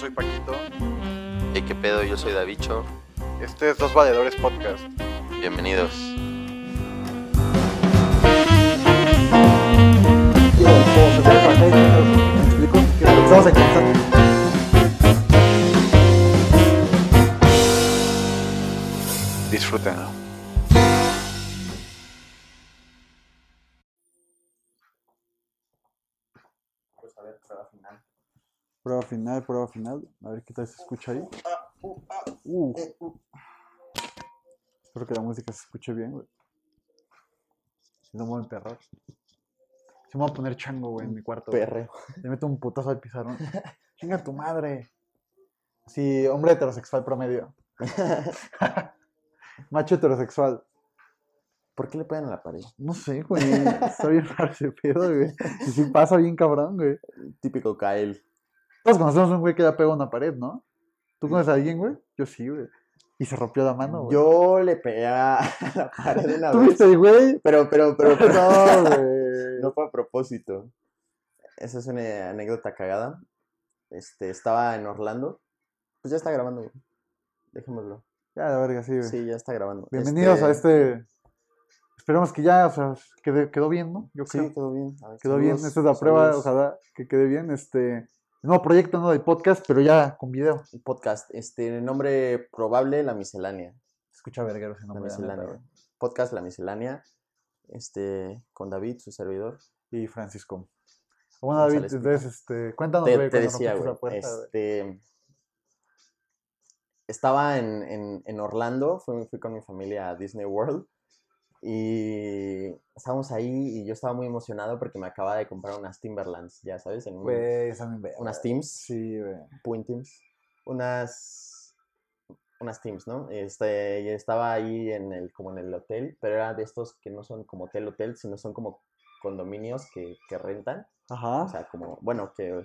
soy Paquito. Hey, qué pedo, yo soy Davicho. Este es Dos Valedores Podcast. Bienvenidos. Disfrútenlo. Prueba final, prueba final. A ver qué tal se escucha ahí. Uh. Espero que la música se escuche bien, güey. Si no me voy a enterrar. Si me voy a poner chango, güey, en mi cuarto. güey. Perreo. Le meto un putazo al pizarrón. Chinga tu madre. Sí, hombre heterosexual promedio. Macho heterosexual. ¿Por qué le pegan a la pared? No sé, güey. Está bien raro ese pedo, güey. Y sí pasa bien cabrón, güey. Típico Kyle. Todos conocemos a un güey que ya pegó una pared, ¿no? ¿Tú conoces a alguien, güey? Yo sí, güey. Y se rompió la mano, güey. Yo le pegué a la pared una ¿Tú vez. viste, güey? Pero, pero, pero, No, güey. no fue a propósito. Esa es una anécdota cagada. Este, estaba en Orlando. Pues ya está grabando, güey. Dejémoslo. Ya, la verga, sí, güey. Sí, ya está grabando. Bienvenidos a este... Esperemos que ya, o sea, quede- quedó bien, ¿no? Yo creo. Sí, quedó bien. Ver, quedó bien. Esta es la prueba, saludos. ojalá que quede bien. Este... Nuevo proyecto, ¿no? Del podcast, pero ya con video. El podcast. Este, nombre probable, La Miscelánea. Escucha verguero ese nombre. la Miscelánea. Podcast La Miscelánea. Este, con David, su servidor. Y Francisco. Bueno, David, entonces, este... Cuéntanos, te, güey, te decía, güey. Este, estaba en, en- en Orlando, fui, fui con mi familia a Disney World y estábamos ahí y yo estaba muy emocionado porque me acababa de comprar unas Timberlands, ya sabes, en un- me unas Teams, Sí, güey. Point Teams, unas, unas Teams, ¿no? Este, y estaba ahí en el, como en el hotel, pero era de estos que no son como hotel hotel, sino son como condominios que, que rentan. Ajá. O sea, como, bueno, que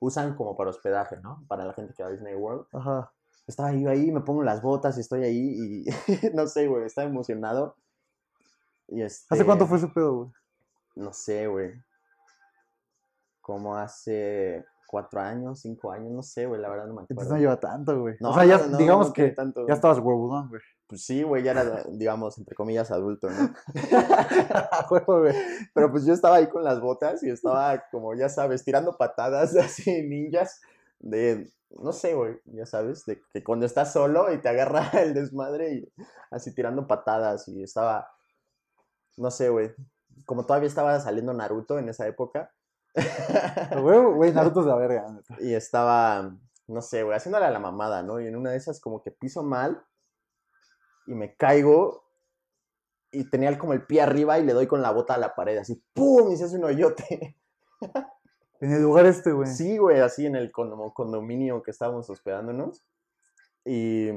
usan como para hospedaje, ¿no? Para la gente que va a Disney World. Ajá. Estaba yo ahí, me pongo las botas y estoy ahí y no sé, güey, estaba emocionado. Y este, ¿Hace cuánto fue ese pedo, güey? No sé, güey. Como hace cuatro años, cinco años, no sé, güey, la verdad no me Entonces acuerdo. no lleva tanto, güey. No, o sea, ya, no, digamos no que tanto. ya estabas huevudón, güey. Pues sí, güey, ya era, digamos, entre comillas, adulto, ¿no? Güey. Pero pues yo estaba ahí con las botas y estaba como, ya sabes, tirando patadas así ninjas de, no sé, güey, ya sabes, de que cuando estás solo y te agarra el desmadre y así tirando patadas y estaba, no sé, güey, como todavía estaba saliendo Naruto en esa época güey, Naruto es la verga, y estaba, no sé, güey, haciéndole a la mamada, ¿no? Y en una de esas como que piso mal y me caigo y tenía como el pie arriba y le doy con la bota a la pared, así, ¡pum! Y se hace un hoyote. En el lugar este, güey. Sí, güey, así en el condo- condominio que estábamos hospedándonos. Y,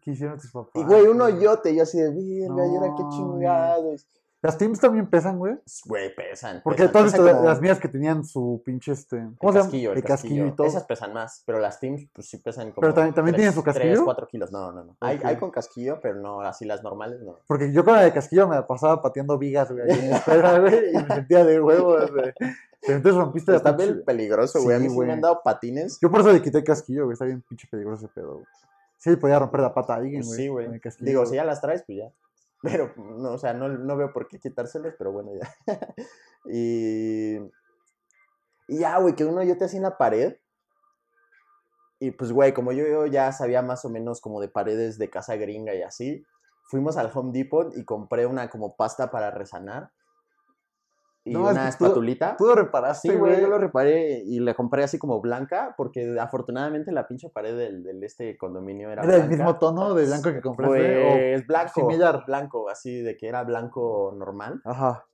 ¿Qué hicieron tus papás? y güey, un hoyote, y yo así de, verga, ¿y ahora qué chingados? Las teams también pesan, güey. Güey, pesan. Porque pesan, todas pesan estas- como las mías que tenían su pinche este. el ¿Cómo se llama? casquillo, el, El casquillo y todo. Esas pesan más, pero las Teams, pues sí pesan como. Pero también- también tienen su 3, casquillo. 4 kilos, no, no, no. Hay, Ok. hay con casquillo, pero no, así las normales, no. Porque yo con la de casquillo me pasaba pateando vigas, güey, en la escuela, güey, y me sentía de huevos, güey. Pero entonces rompiste la Está pinche- bien peligroso, güey. a Sí, mí sí me han dado patines. Yo por eso le quité el casquillo, güey. Está bien pinche peligroso ese pedo, güey. Sí, podía romper la pata a alguien, Pues güey. sí, güey. Digo, si ya las traes, pues ya. Pero, no, o sea, no, no veo por qué quitárselos, pero bueno, ya. y. Y ya, güey, que uno yo te hacía en la pared. Y pues, güey, como yo, yo ya sabía más o menos como de paredes de casa gringa y así, fuimos al Home Depot y compré una como pasta para resanar. Y No, es una que tú- espatulita. Tú lo reparaste, Sí, güey, yo lo reparé y le compré así como blanca, porque afortunadamente la pinche pared del, del este condominio era ¿Era el blanca. mismo tono de blanco que compraste? Pues blanco, similar? blanco, así de que era blanco normal, Ajá.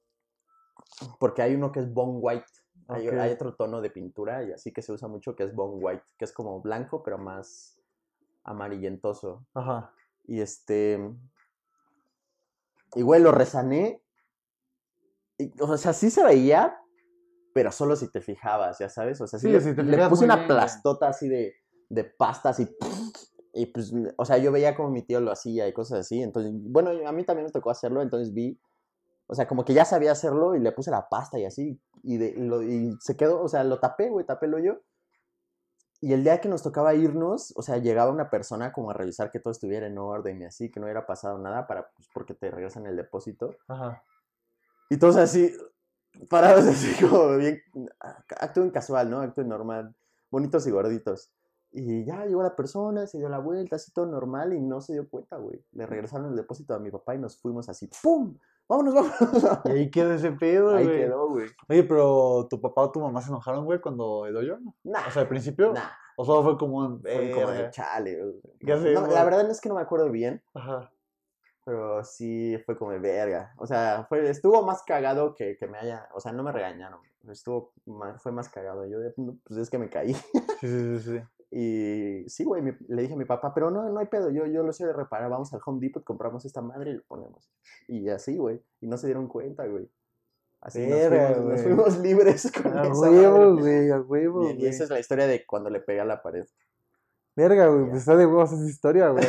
porque hay uno que es bone white, hay, hay otro tono de pintura y así que se usa mucho que es bone white, que es como blanco pero más amarillentoso. Ajá. Y este, y güey, lo resané, o sea, sí se veía, pero solo si te fijabas, ya sabes, o sea, sí Sí, le, si te le fijas puse una bien, plastota así de, de pasta así. Y pues, o sea, yo veía como mi tío lo hacía y cosas así. Entonces, bueno, a mí también me tocó hacerlo. Entonces vi, o sea, como que ya sabía hacerlo y le puse la pasta y así. Y, de, lo- y se quedó, o sea, lo tapé, güey, tapé el hoyo. y el día que nos tocaba irnos, o sea, llegaba una persona como a revisar que todo estuviera en orden y así, que no hubiera pasado nada para, pues, porque te regresan el depósito. Ajá. Y todos así, parados así como bien, acto en casual, ¿no? Acto en normal, bonitos y gorditos. Y ya llegó la persona, se dio la vuelta, así todo normal y no se dio cuenta, güey. Le regresaron el depósito a mi papá y nos fuimos así, ¡pum! ¡Vámonos, vámonos! Y ahí quedó ese pedo, Ahí güey. quedó, güey. Oye, pero tu papá o tu mamá se enojaron, güey, cuando he yo. Nah, O sea, al principio. nah. O solo fue como un. Fue como de chale. güey. No, la verdad es que no me acuerdo bien, Ajá. Pero sí fue como de verga. O sea, fue, estuvo más cagado que, que me haya. O sea, no me regañaron. Estuvo más, fue más cagado. Yo, pues es que me caí. Sí, sí, sí. Y sí, güey, le dije a mi papá, pero no, no hay pedo, yo, yo lo sé de reparar, vamos al Home Depot, compramos esta madre y lo ponemos. Y así, güey, y no se dieron cuenta, güey. Así nos Verga, fuimos, nos fuimos libres con A esa huevo, güey, a huevo. Y, esa es la historia de cuando le pegué a la pared. Verga, güey, pues está de huevos esa historia, güey.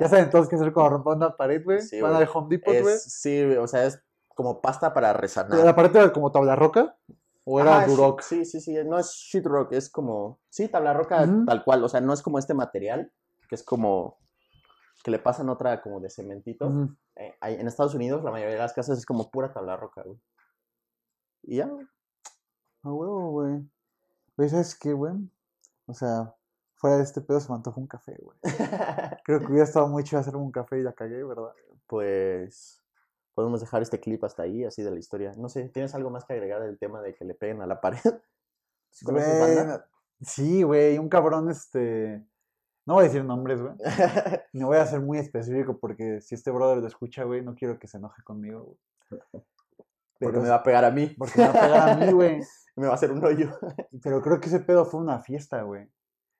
ya saben todos qué hacer cuando rompan una pared, güey. Sí, Van al Home Depot, güey. Sí, o sea, es como pasta para resanar. ¿La pared era como tabla roca? ¿O era Duroc? Sí, sí, sí, no es sheetrock, es como, sí, tabla roca tal cual, o sea, no es como este material, que es como, que le pasan otra como de cementito. Eh, en Estados Unidos la mayoría de las casas es como pura tabla roca, güey. Y ya, güey. A huevo, güey. Güey, ¿sabes qué, güey? O sea, fuera de este pedo se me antojó un café, güey. Creo que hubiera estado muy chido hacerme un café y la cagué, ¿verdad? pues podemos dejar este clip hasta ahí, así de la historia. No sé, ¿tienes algo más que agregar del tema de que le peguen a la pared? ¿Sí conoces Güey, banda? Sí, güey, un cabrón, este... No voy a decir nombres, güey. No voy a ser muy específico porque si este brother lo escucha, güey, no quiero que se enoje conmigo, güey. Porque me va a pegar a mí. Porque me va a pegar a mí, güey. Me va a hacer un hoyo. Pero creo que ese pedo fue una fiesta, güey.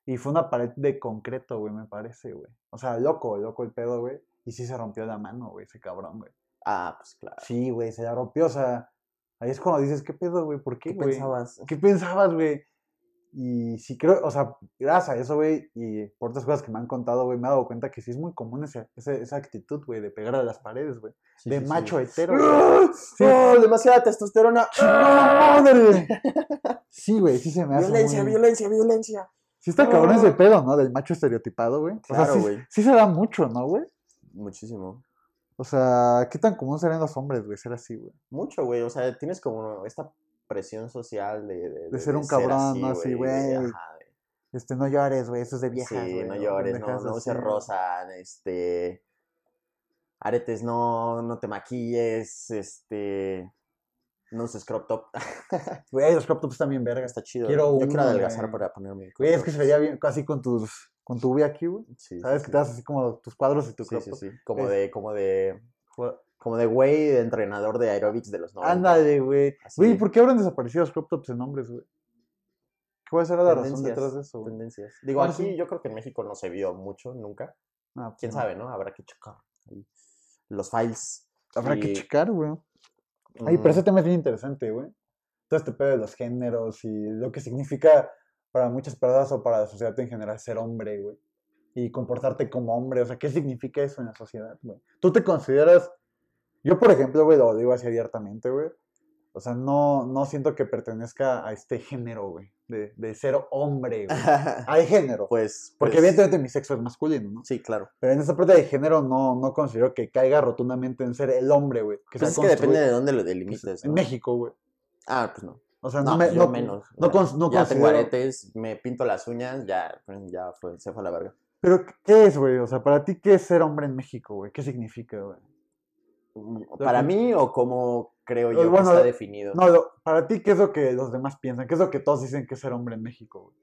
Y fue una pared de concreto, güey, me parece, güey. O sea, loco, loco el pedo, güey. Y sí se rompió la mano, güey, ese cabrón, güey. Ah, pues claro. Sí, güey, se la rompió, o sea, ahí es cuando dices, ¿qué pedo, güey? ¿Por qué, ¿Qué güey? pensabas? ¿Qué pensabas, güey? Y sí creo, o sea, gracias a eso, güey, y por otras cosas que me han contado, güey, me he dado cuenta que sí es muy común esa, esa, esa actitud, güey, de pegar a las paredes, güey. Sí, de sí, sí. macho hetero. ¡Ah! Sí. ¡Oh, demasiada testosterona. ¡Chingada madre! Sí, güey, sí se me hace Violencia, muy... violencia, violencia. Sí está cabrón ese pedo, ¿no? Del macho estereotipado, güey. O sea, Claro, sí- güey. Sí se da mucho, ¿no, güey? Muchísimo. O sea, ¿qué tan común serían los hombres, güey, ser así, güey? Mucho, güey. O sea, tienes como esta presión social de... De, ser un cabrón, ¿no? Así, güey. Este, no llores, güey, eso es de viejas, sí, güey. no llores, no, no así, uses rosa, este... Aretes, no, no te maquilles, este... No uses crop top. Güey, los crop tops están bien vergas. Está chido. Quiero Yo quiero uno, adelgazar güey. para ponerme Güey, es que se veía bien, casi con tus, con tu V aquí, güey. Sí, ¿Sabes? sí, Que te sí. das así como tus cuadros y tu Sí, crop sí, top. sí. Como Es- de, como de, como de güey de entrenador de aerobics de los 90. Ándale, güey. Así Güey, ¿por qué habrán desaparecido los crop tops en hombres, güey? ¿Qué a ser la razón detrás de eso, güey? Tendencias. Digo, aquí sí. yo creo que en México no se vio mucho, nunca. Ah, pues Quién no. sabe, ¿no? Habrá que checar los files. Habrá que Y, checar, güey. Ay, pero ese tema es bien interesante, güey. Todo este pedo de los géneros y lo que significa para muchas personas o para la sociedad en general ser hombre, güey. Y comportarte como hombre. O sea, ¿qué significa eso en la sociedad, güey? ¿Tú te consideras... Yo, por ejemplo, güey, lo digo así abiertamente, güey. O sea, no, no siento que pertenezca a este género, güey. De, de ser hombre, güey. Hay género. pues, Porque pues, evidentemente mi sexo es masculino, ¿no? Sí, claro. Pero en esa parte de género no, no considero que caiga rotundamente en ser el hombre, güey. Que Pues es que depende de dónde lo que se- delimites, En ¿no? México, güey. Ah, pues no. O sea, No, no, me, yo no, menos. no, ya. no ya tengo aretes, me pinto las uñas, ya, ya fue, se fue a la verga. Pero, ¿qué es, güey? O sea, para ti, ¿qué es ser hombre en México, güey? ¿Qué significa, güey? Mm, ¿Para mí o cómo creo Eh, yo bueno, que está lo- definido? No, lo- para ti, ¿qué es lo que los demás piensan? ¿Qué es lo que todos dicen que es ser hombre en México?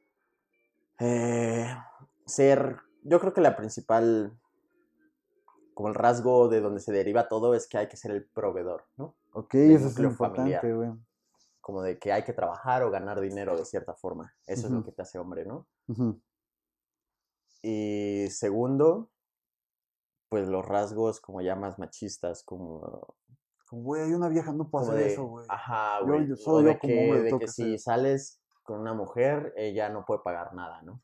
Eh, ser, yo creo que la principal, como el rasgo de donde se deriva todo es que hay que ser el proveedor, ¿no? Ok, eso es núcleo importante, güey. Como de que hay que trabajar o ganar dinero de cierta forma. Eso es lo que te hace hombre, ¿no? Y segundo, pues los rasgos como ya más machistas, como, Como, Güey, una vieja no puede como hacer de, eso, güey. ajá, güey, yo- solo de yo como que, de que si hacer. sales con una mujer, ella no puede pagar nada, ¿no?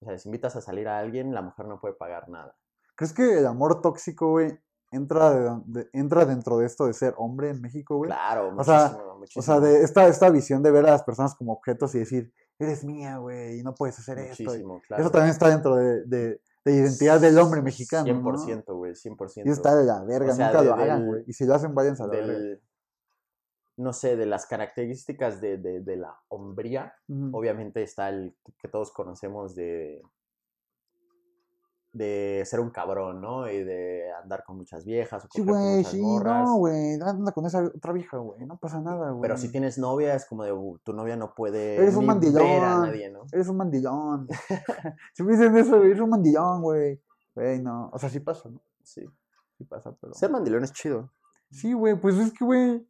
O sea, si invitas a salir a alguien, la mujer no puede pagar nada. ¿Crees que el amor tóxico, güey, entra, de- de- entra dentro de esto de ser hombre en México, güey? Claro, O sea, muchísimo, O muchísimo. sea, de esta, esta visión de ver a las personas como objetos y decir, eres mía, güey, y no puedes hacer esto. y- Muchísimo, claro. Eso también está dentro de, de, de identidad del hombre mexicano. 100%, ¿no? güey, 100%. Y está de la verga, O sea, nunca de- lo hagan, güey. Y si lo hacen, váyanse a la verga. no sé, de las características de, de- de la hombría, obviamente está el que todos conocemos de de ser un cabrón, ¿no? Y de andar con muchas viejas o Sí, coger con sí, morras. no, güey. Anda con esa otra vieja, güey. No pasa nada, güey. Pero si tienes novia, es como de "Uh, tu novia no puede Eres un mandilón. a nadie, ¿no? Eres un mandillón. si me dicen eso, güey, eres un mandillón, güey. Güey, no. O sea, sí pasa, ¿no? Sí. Sí pasa, pero. Ser mandilón es chido. Sí, güey, pues es que, güey.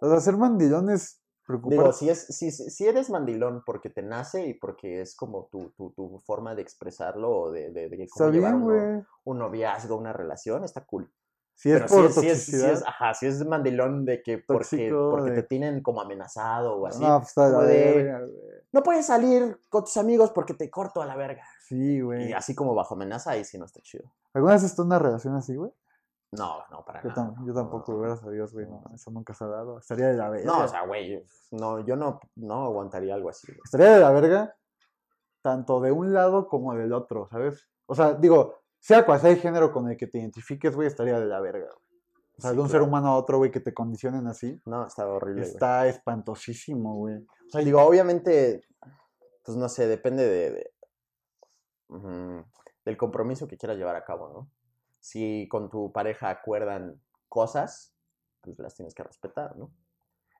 O sea, ser mandillón es preocupante. Digo, si, es, si, si eres mandilón porque te nace y porque es como tu, tu, tu forma de expresarlo o de, de, de Está cómo llevar bien, güey. un noviazgo, una relación, está cool. Si es Pero por si, es, si, es, es- ajá, si es mandilón de que porque, Tóxico, porque de- te tienen como amenazado o así. no, pues está como de-. No puedes salir con tus amigos porque te corto a la verga. Sí, güey. Y así como bajo amenaza, ahí sí no está chido. ¿Alguna vez estás en una relación así, güey? No, no, para Yo, nada. tam- yo tampoco, No, gracias a Dios, güey. No, eso nunca se ha dado. Estaría de la verga. No, o sea, güey, no, yo no, no aguantaría algo así. güey. Estaría de la verga tanto de un lado como del otro, ¿sabes? O sea, digo, sea cual sea el género con el que te identifiques, güey, estaría de la verga. güey. O sea, Sí, de un ser humano a otro, güey, que te condicionen así, No, está horrible. güey. está espantosísimo, güey. O sea, digo, obviamente, pues no sé, depende de, de, ujú, del compromiso que quieras llevar a cabo, ¿no? Si con tu pareja acuerdan cosas, pues las tienes que respetar, ¿no?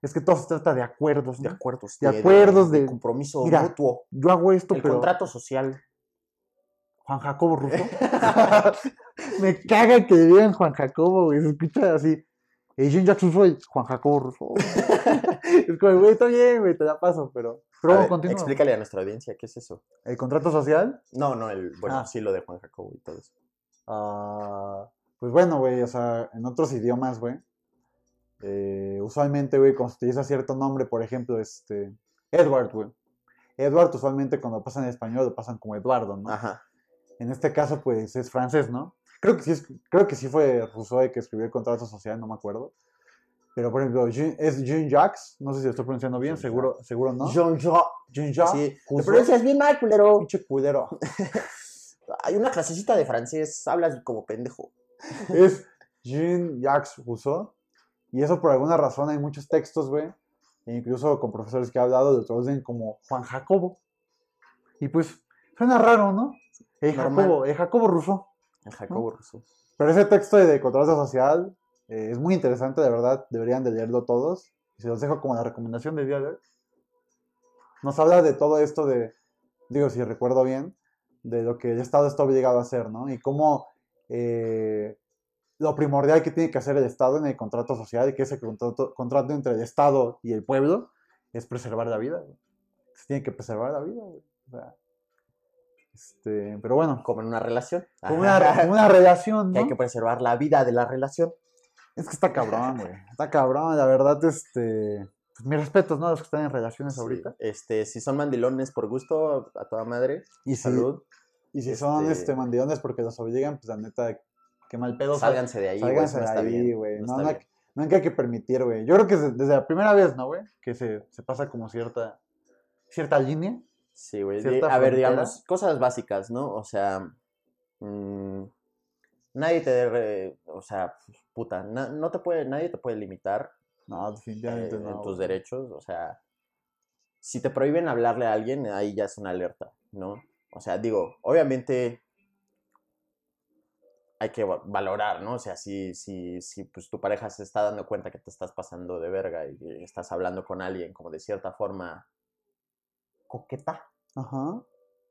Es que todo se trata de acuerdos, De acuerdos. De acuerdos, de- compromiso Mira, mutuo. Yo hago esto, El pero contrato social. Juan Jacobo Russo. Me caga que digan Juan Jacobo, güey. Se escucha así. Y Jean Jackson soy Juan Jacobo Russo. es como, güey, está bien, güey, te la paso, pero. Pero A ver, explícale a nuestra audiencia, ¿qué es eso? El contrato social. No, no, el, bueno, Ah. sí lo de Juan Jacobo y todo eso. Ah, pues bueno, güey, o sea, en otros idiomas, güey. eh, usualmente, güey, cuando se utiliza cierto nombre, por ejemplo, este. Edward, güey. Edward, usualmente cuando pasan en español lo pasan como Eduardo, ¿no? Ajá. En este caso, pues es francés, ¿no? Creo que sí, es- creo que sí fue Rousseau el que escribió el contrato social, no me acuerdo. Pero, por ejemplo, Jean- es Jean-Jacques, no sé si lo estoy pronunciando bien, seguro, seguro no. Jean-Jacques. Jean-Jacques Sí, te Rousseau, pronuncias bien mal, culero. pinche culero. Hay una clasecita de francés, hablas como pendejo. es Jean-Jacques Rousseau. Y eso por alguna razón hay muchos textos, güey. e incluso con profesores que he hablado lo traducen como Juan Jacobo. Y pues, suena raro, ¿no? El. Jacobo, el Jacobo Rousseau. El Jacobo Rousseau. Pero ese texto de contrato social eh, es muy interesante, de verdad. Deberían de leerlo todos. Y se los dejo como la recomendación del día de hoy. Nos habla de todo esto de, digo, si recuerdo bien, de lo que el Estado está obligado a hacer, ¿no? Y cómo eh, lo primordial que tiene que hacer el Estado en el contrato social, que es el contrato, contrato entre el Estado y el pueblo, es preservar la vida. güey. Se tiene que preservar la vida, güey. O sea, este, pero bueno, Como en una relación. como una, como una relación, Que ¿no? hay que preservar la vida de la relación. Es que está cabrón, güey. Está cabrón, la verdad, este. Pues mis respetos, ¿no? A los que están en relaciones Sí, ahorita. Este, si son mandilones por gusto, a toda madre. Y si, Salud. y si son este- este mandilones porque los obligan, pues la neta, qué mal pedo. Sálganse de ahí, güey. Sálganse no de ahí, güey. no No, hay que- permitir, güey. Yo creo que desde, la primera vez, ¿no, güey? Que se, se pasa como cierta, cierta línea. Sí, güey. A ver, digamos, cosas básicas, ¿no? O sea, mm, nadie te, re- o sea, puta, na- no te puede, nadie te puede limitar No, eh, definitivamente en no. tus güey. derechos. O sea, si te prohíben hablarle a alguien, ahí ya es una alerta, ¿no? O sea, digo, obviamente hay que va- valorar, ¿no? O sea, si, si, si pues, tu pareja se está dando cuenta que te estás pasando de verga y estás hablando con alguien como de cierta forma coqueta, Ajá.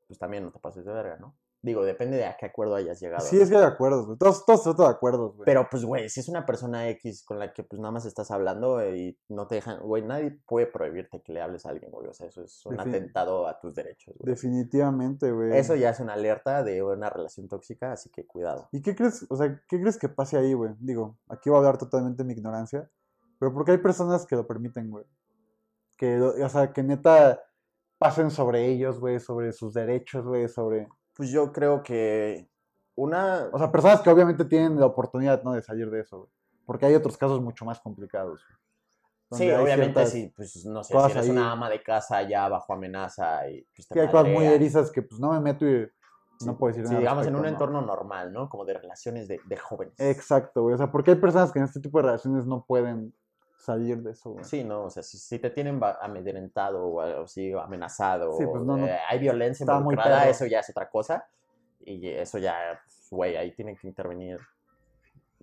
pues también no te pases de verga, ¿no? Digo, depende de a qué acuerdo hayas llegado. Sí, ¿no? es que hay acuerdos, güey. Todos, todos se trata de acuerdos, güey. Pero pues, güey, si es una persona X con la que pues nada más estás hablando eh, y no te dejan, güey, nadie puede prohibirte que le hables a alguien, güey. O sea, eso es un Defin- atentado a tus derechos, güey. Definitivamente, güey. Eso ya es una alerta de una relación tóxica, así que cuidado. ¿Y qué crees, o sea, qué crees que pase ahí, güey? Digo, aquí voy a hablar totalmente de mi ignorancia, pero porque hay personas que lo permiten, güey. Que, o sea, que neta pasen sobre ellos, güey, sobre sus derechos, güey, sobre... Pues yo creo que una... O sea, personas que obviamente tienen la oportunidad, ¿no? De salir de eso, güey. Porque hay otros casos mucho más complicados, güey. Sí, obviamente sí, pues no sé, si eres ahí. una ama de casa ya bajo amenaza y pues te Sí, hay cosas muy erizas que pues no me meto y Sí, no puedo decir sí, nada. digamos en un entorno normal, ¿no? Como de relaciones de, de jóvenes. Exacto, güey. O sea, porque hay personas que en este tipo de relaciones no pueden salir de eso, güey. Sí, no, o sea, si, si te tienen amedrentado o o amenazado, Sí, pues, o, no, no. eh, hay violencia involucrada, eso ya es otra cosa. Y eso ya, pues, güey, ahí tienen que intervenir,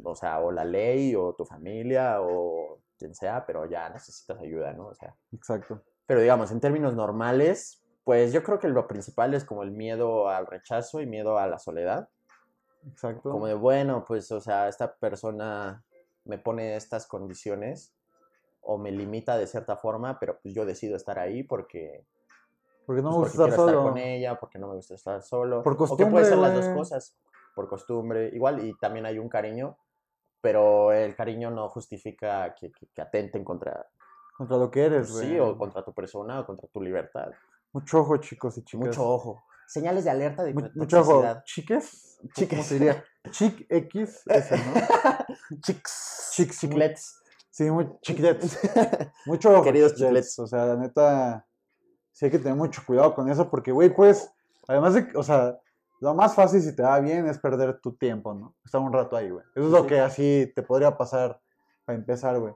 o sea, o la ley, o tu familia, o quien sea, pero ya necesitas ayuda, ¿no? O sea, Exacto. pero digamos, en términos normales, pues yo creo que lo principal es como el miedo al rechazo y miedo a la soledad. Exacto. Como de, bueno, pues, o sea, esta persona me pone estas condiciones o me limita de cierta forma, pero pues yo decido estar ahí porque, Porque no me pues, gusta estar solo. con ella, porque no me gusta estar solo. Por o que puede costumbre, ser las dos cosas, por costumbre, igual, y también hay un cariño, pero el cariño no justifica que, que- que atenten contra, Contra lo que eres, güey. sí, o contra tu persona o contra tu libertad. Mucho ojo, chicos y chicas. Mucho ojo. Señales de alerta de mucho ojo. toxicidad. ¿Chiques? ¿Cómo Chiques. se diría? Chic X, ese, ¿no? Chicks, muy- Chiclets. Sí, muy chiquilets. Mucho Queridos chiquilets. chiclets. O sea, la neta, sí hay que tener mucho cuidado con eso porque, güey, pues, además de, o sea, lo más fácil si te va bien es perder tu tiempo, ¿no? Estar un rato ahí, güey. Eso es lo Sí. que así te podría pasar para empezar, güey.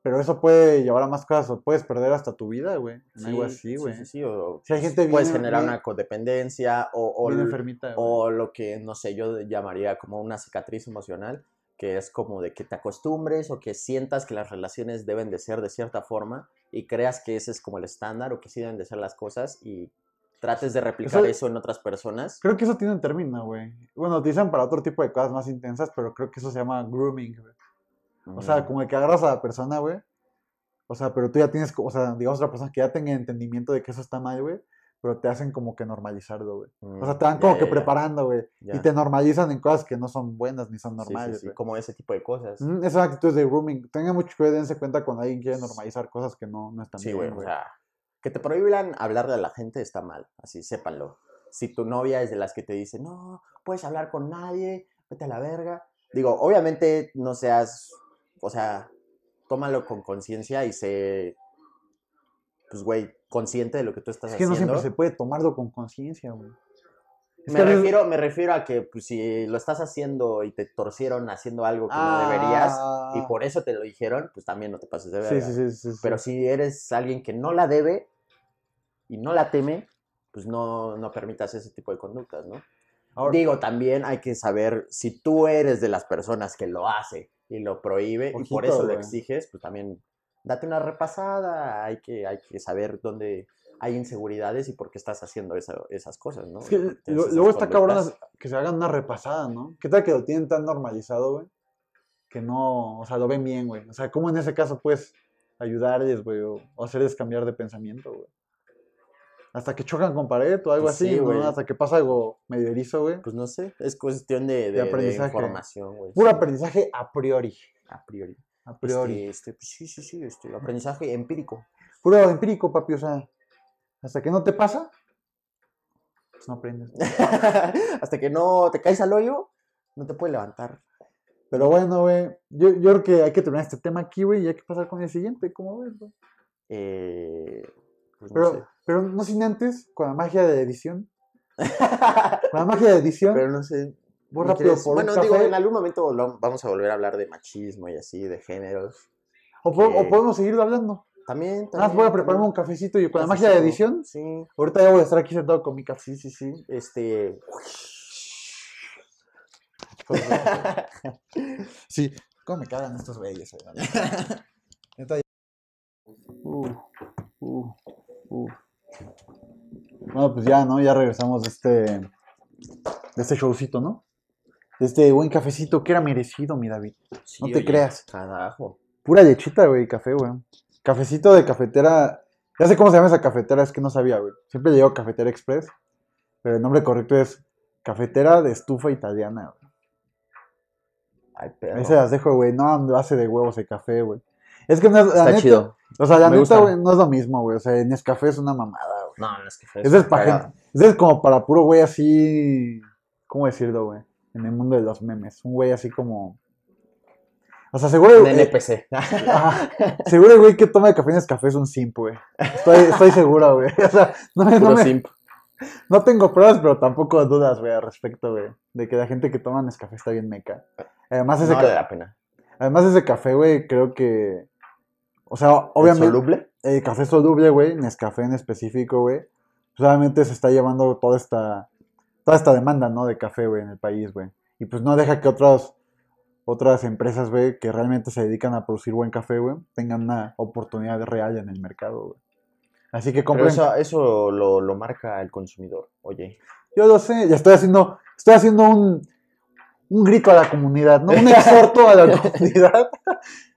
Pero eso puede llevar a más cosas, o puedes perder hasta tu vida, güey. En algo así, güey. Sí, sí, sí, o Si hay gente puedes generar bien- una codependencia o, o, enfermita, o lo que, no sé, yo llamaría como una cicatriz emocional, que es como de que te acostumbres o que sientas que las relaciones deben de ser de cierta forma y creas que ese es como el estándar o que sí deben de ser las cosas y trates de replicar Eso- eso, en otras personas. Creo que eso tiene un término, güey. Bueno, utilizan para otro tipo de cosas más intensas, pero creo que eso se llama grooming, güey. O sea, Mm, como de que agarras a la persona, güey. O sea, pero tú ya tienes, o sea, digamos otra persona que ya tenga entendimiento de que eso está mal, güey. Pero te hacen como que normalizarlo, güey. O sea, mm, te van como ya, que ya, preparando, güey. Y te normalizan en cosas que no son buenas ni son Sí, sí, normales, sí, como ese tipo de cosas. Mm, Esas actitudes de grooming. Tengan mucho cuidado, dense cuenta cuando alguien quiere normalizar cosas que no, no están Sí, bien, güey, o sea, que te prohíban hablarle a la gente está mal, así, sépanlo. Si tu novia es de las que te dice, no, puedes hablar con nadie, vete a la verga. Digo, obviamente no seas, o sea, tómalo con conciencia y sé, pues, güey, consciente de lo que tú estás Es que no haciendo. siempre se puede tomarlo con conciencia, güey. Es Me que refiero, me refiero a que pues, si lo estás haciendo y te torcieron haciendo algo que no deberías y Ah, por eso te lo dijeron, pues también no te pases de verga. sí, sí, sí, sí. Pero si eres alguien que no la debe y no la teme, pues no, no permitas ese tipo de conductas, ¿no? Ahora- Digo, también hay que saber si tú eres de las personas que lo hace y lo prohíbe y por Ojito, eso lo exiges, pues también date una repasada, hay que, hay que saber dónde hay inseguridades y por qué estás haciendo esa- esas cosas, ¿no? Es que luego está cabrón que se hagan una repasada, ¿no? ¿Qué tal que lo tienen tan normalizado, güey? Que no, o sea, lo ven bien, güey. O sea, ¿cómo en ese caso puedes ayudarles, güey? O, o hacerles cambiar de pensamiento, güey. Hasta que chocan con pared o algo Pues así, sí. Hasta que pasa algo medio erizo, güey. Pues no sé, es cuestión de, de- de aprendizaje. información, güey. Puro aprendizaje a priori. A priori. A priori. Este, este, pues sí, sí, sí, este, aprendizaje empírico. Puro empírico, papi. O sea, hasta que no te pasa, pues no aprendes. Hasta que no te caes al hoyo, no te puedes levantar. Pero bueno, güey. Yo, yo creo que hay que terminar este tema aquí, güey, y hay que pasar con el siguiente. ¿Cómo ves, güey? Eh, pues no Pero, sé. pero no sin antes, con la magia de edición. Con la magia de edición. Pero no sé. Voy ¿me rápido por bueno, un digo, café. en algún momento lo- vamos a volver a hablar de machismo y así, de géneros. o, po- o que- podemos seguir hablando. También, también. voy a prepararme un cafecito y con la magia de edición, Sí, ahorita ya voy a estar aquí sentado con mi café. sí, sí, sí. Este. Sí, ¿cómo me cagan estos güeyes? ya- Uh, uh, uh. Bueno, pues ya, ¿no? Ya regresamos de este, de este showcito, ¿no? Este buen cafecito que era merecido, mi David. Sí, No te oye, creas. Carajo. Pura lechita, güey, café, güey. Cafecito de cafetera. Ya sé cómo se llama esa cafetera, es que no sabía, güey. Siempre le digo cafetera express, pero el nombre correcto es cafetera de estufa italiana, güey. Ay, pero. Ahí se las dejo, güey. No, base de huevos el café, güey. Es que no es. Está neta- chido. O sea, la Me neta, güey, no es lo mismo, güey. O sea, en Nescafé es una mamada, güey. No, no es. Ese es para. Ese es como para puro güey así. ¿Cómo decirlo, güey? En el mundo de los memes. Un güey así como. O sea, seguro. Un eh, NPC. seguro el güey que toma café en café es un simp, güey. Estoy, estoy seguro, güey. O sea, no, me- no me- no tengo pruebas, pero tampoco dudas, güey, al respecto, güey. De que la gente que toma Nescafé está bien meca. Además, ese, No vale la pena. además ese café, güey, creo que. O sea, obviamente. ¿Soluble? el café soluble, güey, Nescafé en específico, güey, obviamente se está llevando toda esta, toda esta demanda, ¿no? De café, güey, en el país, güey. Y pues no deja que otras, otras empresas, güey, que realmente se dedican a producir buen café, güey, tengan una oportunidad real en el mercado, güey. Así que Pero compren. eso, eso lo, lo marca el consumidor. Oye, Yo lo sé, ya estoy haciendo, estoy haciendo un, un grito a la comunidad, ¿no? Un exhorto a la comunidad.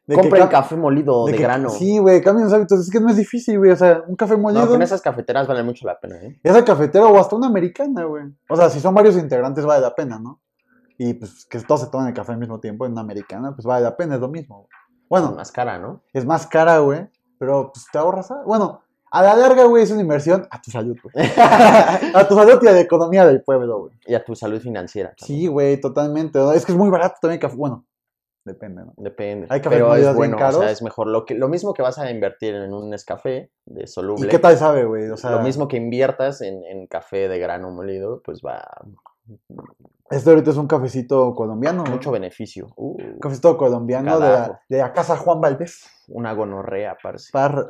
De cam- café molido de, de que- grano. Sí, güey, cambien los hábitos. Es que no es difícil, güey. O sea, un café molido. no, con esas cafeteras vale mucho la pena, ¿eh? Ya sea cafetero o hasta una americana, güey. O sea, si son varios integrantes vale la pena, ¿no? Y pues que todos se tomen el café al mismo tiempo en una americana, pues vale la pena, es lo mismo. güey. Bueno, Más cara, ¿no? es más cara, güey, pero pues te ahorras. ¿sabes? Bueno, a la larga, güey, es una inversión a tu salud, güey. a tu salud y a la economía del pueblo, güey. y a tu salud financiera. también. Sí, güey, totalmente. Es que es muy barato también el café. Bueno, depende, ¿no? Depende. Hay cafés pero es bueno, o sea, es mejor. Lo, que, lo mismo que vas a invertir en un Nescafé de soluble. ¿Y qué tal sabe, güey? O sea, lo mismo que inviertas en, en café de grano molido, pues va este ahorita es un cafecito colombiano, mucho beneficio. Uh, cafecito colombiano de la, de la casa Juan Valdés. una gonorrea, parce. Par-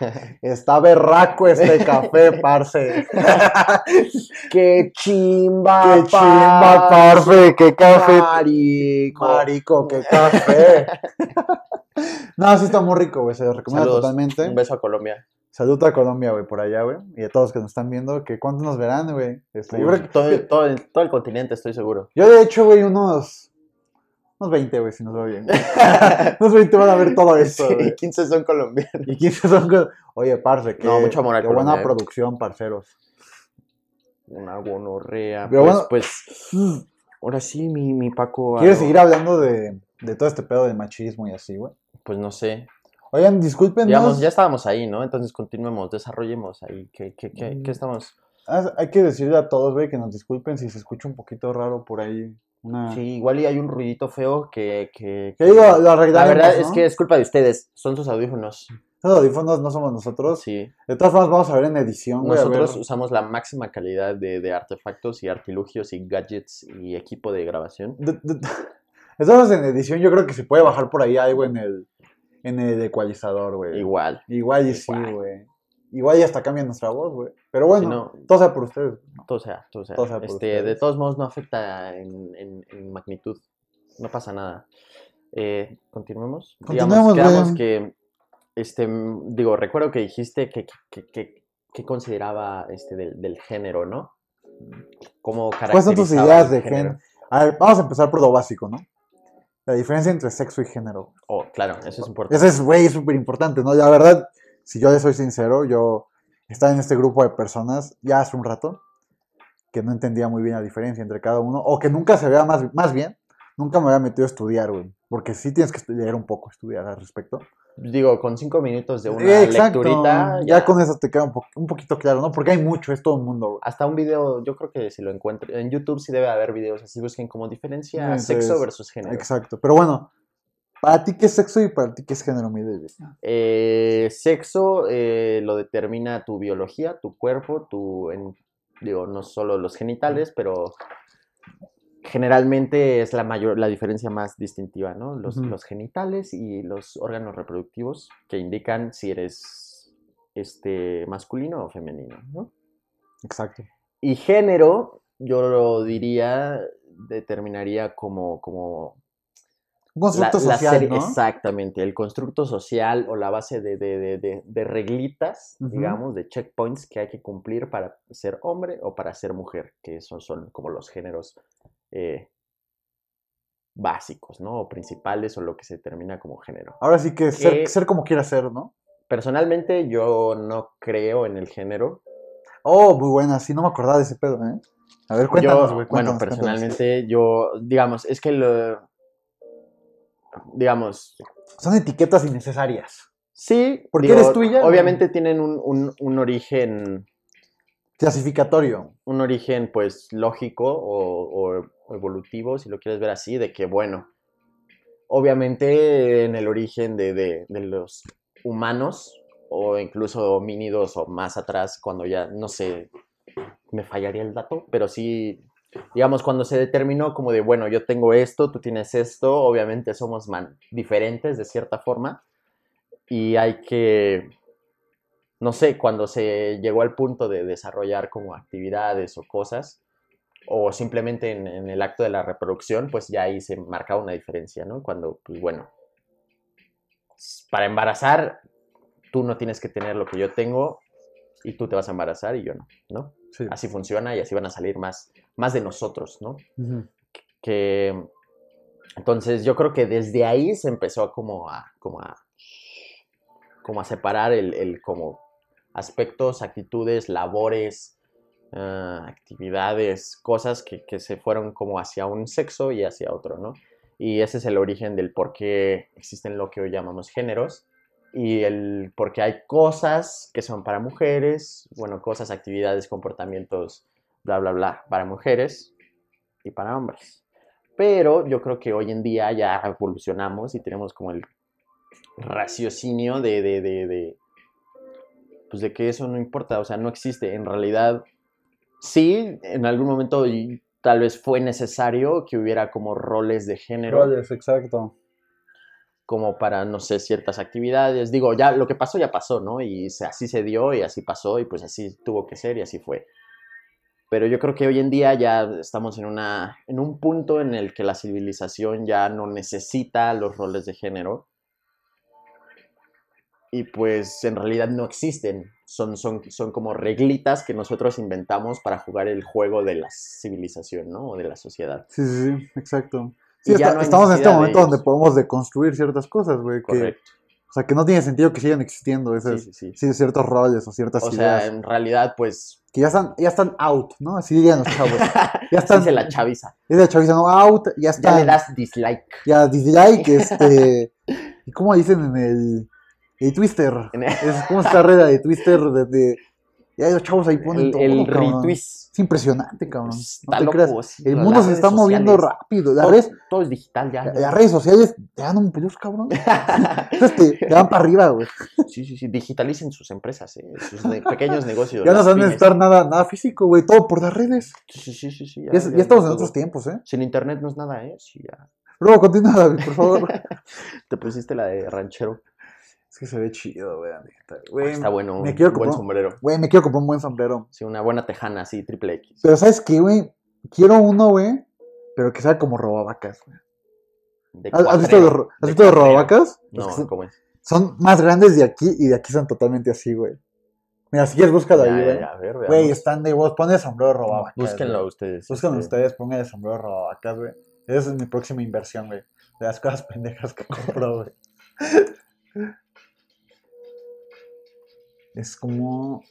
Está berraco este café, parce. ¡Qué chimba, Qué chimba, parce, qué café. Marico. Marico, qué café. No, sí está muy rico, güey. Se lo recomiendo Saludos. totalmente. Un beso a Colombia. Salud a Colombia, güey, por allá, güey. Y a todos que nos están viendo, que cuánto nos verán, güey. Este, yo, creo que- todo, el- todo, el, todo el continente, estoy seguro. yo, de hecho, güey, unos. Unos 20, güey, si nos va bien. Unos 20 van a ver todo esto, Sí, güey. 15 son colombianos. Y 15 son. Oye, parce, que. No, mucho amor a qué buena producción, parceros. Una gonorrea. Pero pues, bueno. pues, ahora sí, mi, mi Paco. ¿Quieres seguir hablando de, de todo este pedo de machismo y así, güey? Pues no sé. Oigan, disculpen. Digamos, ya estábamos ahí, ¿no? Entonces continuemos, desarrollemos ahí. ¿Qué, qué, qué, Mm. qué estamos? Ah, Hay que decirle a todos, güey, que nos disculpen si se escucha un poquito raro por ahí. Una... Sí, igual y hay un ruidito feo que... que, Que digo, lo La verdad ¿no? es que es culpa de ustedes, son sus audífonos. Esos audífonos no somos nosotros. Sí. De todas formas, vamos a ver en edición, güey. Nosotros usamos la máxima calidad de, de artefactos y artilugios y gadgets y equipo de grabación. De, de- formas, en edición yo creo que se puede bajar por ahí algo en el, en el ecualizador, güey. Igual. Igual y sí, güey. Igual y hasta cambia nuestra voz, güey. Pero bueno, no- todo sea por ustedes. Todo sea, todo sea. Todo sea por este, de ustedes. todos modos no afecta en, en- en magnitud. No pasa nada. Eh, continuemos. Continuemos, Digamos, que, este, digo, recuerdo que dijiste que, que, que- que consideraba este del, del género, ¿no? ¿Cómo ¿Cuáles son tus ideas de género? A ver, vamos a empezar por lo básico, ¿no? La diferencia entre sexo y género. Oh, claro, eso es importante. Ese es, güey, súper importante, ¿no? La verdad, si yo le soy sincero, yo estaba en este grupo de personas ya hace un rato que no entendía muy bien la diferencia entre cada uno, o que nunca se vea más, más bien, nunca me había metido a estudiar, güey. Porque sí tienes que estu- leer un poco, estudiar al respecto. Digo, con cinco minutos de una Exacto, lecturita, ya. ya, con eso te queda un, po- un poquito claro, ¿no? Porque hay mucho, es todo el mundo, güey. hasta un video, yo creo que si lo encuentro, en YouTube sí debe haber videos así, busquen como diferencia Entonces, sexo versus género. Exacto, pero bueno, ¿para ti qué es sexo y para ti qué es género, mi David? Eh, sexo eh, lo determina tu biología, tu cuerpo, tu, en- digo, no solo los genitales, pero generalmente es la mayor, la diferencia más distintiva, ¿no? Los, los genitales y los órganos reproductivos que indican si eres este, masculino o femenino, ¿no? Exacto. Y género, yo lo diría, determinaría como, como Un constructo la- la social, serie- ¿no? Exactamente, el constructo social o la base de, de- de- de- reglitas, digamos, de checkpoints que hay que cumplir para ser hombre o para ser mujer, que esos son como los géneros eh, básicos, ¿no? O principales o lo que se determina como género. Ahora sí que ser, Que- ser como quiera ser, ¿no? Personalmente yo no creo en el género. Oh, muy buena, sí, no me acordaba de ese pedo, ¿eh? A ver, cuéntanos, güey. bueno, cuéntanos. personalmente yo, digamos, es que lo, digamos, Son etiquetas innecesarias. sí, Porque digo, eres obviamente tienen un, un- un origen, Clasificatorio. un origen pues lógico o, o evolutivo, si lo quieres ver así, de que bueno, obviamente en el origen de, de- de los humanos o incluso homínidos o más atrás, cuando ya, no sé, me fallaría el dato, pero sí, digamos, cuando se determinó como de, bueno, yo tengo esto, tú tienes esto, obviamente somos man- diferentes de cierta forma y hay que, no sé, cuando se llegó al punto de desarrollar como actividades o cosas, o simplemente en, en el acto de la reproducción, pues ya ahí se marcaba una diferencia, ¿no? Cuando, pues bueno, para embarazar, tú no tienes que tener lo que yo tengo y tú te vas a embarazar y yo no, ¿no? Sí. Así funciona y así van a salir más, más de nosotros, ¿no? Que entonces yo creo que desde ahí se empezó a como a como a como a separar el, el como aspectos, actitudes, labores, ah, actividades, cosas que, que se fueron como hacia un sexo y hacia otro, ¿no? Y ese es el origen del por qué existen lo que hoy llamamos géneros y el por qué hay cosas que son para mujeres, bueno, cosas, actividades, comportamientos, bla, bla, bla, para mujeres y para hombres. Pero yo creo que hoy en día ya evolucionamos y tenemos como el raciocinio de, de, de, de, pues de que eso no importa, o sea, no existe. En realidad, sí, en algún momento tal vez fue necesario que hubiera como roles de género, Roles, exacto. Como para, no sé, ciertas actividades. Digo, ya lo que pasó ya pasó, ¿no? Y así se dio y así pasó y pues así tuvo que ser y así fue. Pero yo creo que hoy en día ya estamos en, una, en un punto en el que la civilización ya no necesita los roles de género. Y pues en realidad no existen. Son, son, son como reglitas que nosotros inventamos para jugar el juego de la civilización, ¿no? O de la sociedad. Sí, sí, sí, exacto. Sí, ya está- no estamos en este de momento donde podemos deconstruir ciertas cosas, güey. Que, Correcto. o sea, que no tiene sentido que sigan existiendo esas, sí, sí. sí, ciertos roles o ciertas O sea, ideas. en realidad, pues, Que ya están, ya están out, ¿no? Así dirían los chavos. Ya están. se la chaviza. Es de chaviza, no, out, ya Ya están. le das dislike. Ya, dislike, este. ¿Y cómo dicen en el. El? En el- Es como esta red de Twister desde. Ya los chavos ahí ponen El, todo. el cabrón. Es impresionante, cabrón. No Está te loco, creas. sí, El mundo se está moviendo rápido. Todo, redes, todo es digital ya. las redes sociales te dan un plus, cabrón. Entonces te, te dan para arriba, güey. Sí, sí, sí. Digitalicen sus empresas, eh, sus pequeños negocios. Ya no se van a necesitar nada, nada físico, güey. Todo por las redes. Sí, sí, sí, sí. Ya, ya estamos en otros tiempos, ¿eh? Sin internet no es nada, ¿eh? Sí, ya. Luego continúa, David, por favor. Te pusiste la de ranchero. Es que se ve chido, güey. neta, güey. Está bueno. Me un quiero buen comprar- sombrero. Güey, me quiero comprar un buen sombrero. Sí, una buena tejana así, triple X. Pero ¿sabes qué, güey? Quiero uno, güey, pero que sea como robavacas, güey. ¿Has, has visto los, has visto los robavacas? No, son, ¿cómo es? son más grandes de aquí y de aquí son totalmente así, güey. Mira, si quieres, búscalo Ya, ahí, güey. a ver, Güey, están de vos. Pon el sombrero robavacas. Búsquenlo güey. ustedes. Búsquenlo este, ustedes, pongan el sombrero robavacas, güey. Esa es mi próxima inversión, güey. De las cosas pendejas que compro, güey. Es como.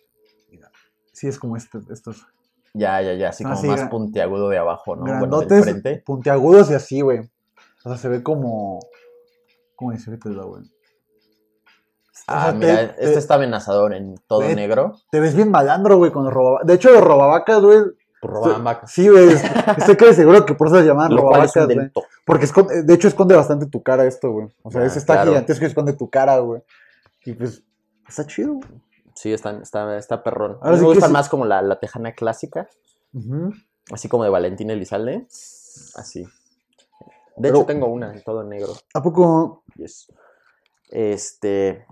Sí, es como este, estos. Ya, ya, ya. Así Ah, como sí, más puntiagudo de abajo, ¿no? Bueno, del frente. puntiagudos y así, güey. O sea, se ve como. ¿Cómo decírtelo, güey? O Ah, sea, mira, te- este te- está amenazador en todo negro. Te ves bien malandro, güey, con los robavacas. De hecho, los robavacas, güey. Roban vacas. Sí, güey. es- Estoy casi seguro que por eso se llaman robavacas, güey. Porque esconde- de hecho esconde bastante tu cara esto, güey. O sea, Ah, ese está claro. gigantesco y esconde tu cara, güey. Y pues, está chido, güey. Sí, está, está, está perrón. A Ahora mí sí me gustan sí. más como la, la tejana clásica, así como de Valentín Elizalde. Así. De Pero- hecho, tengo una en todo negro. ¿A poco? Yes. Este.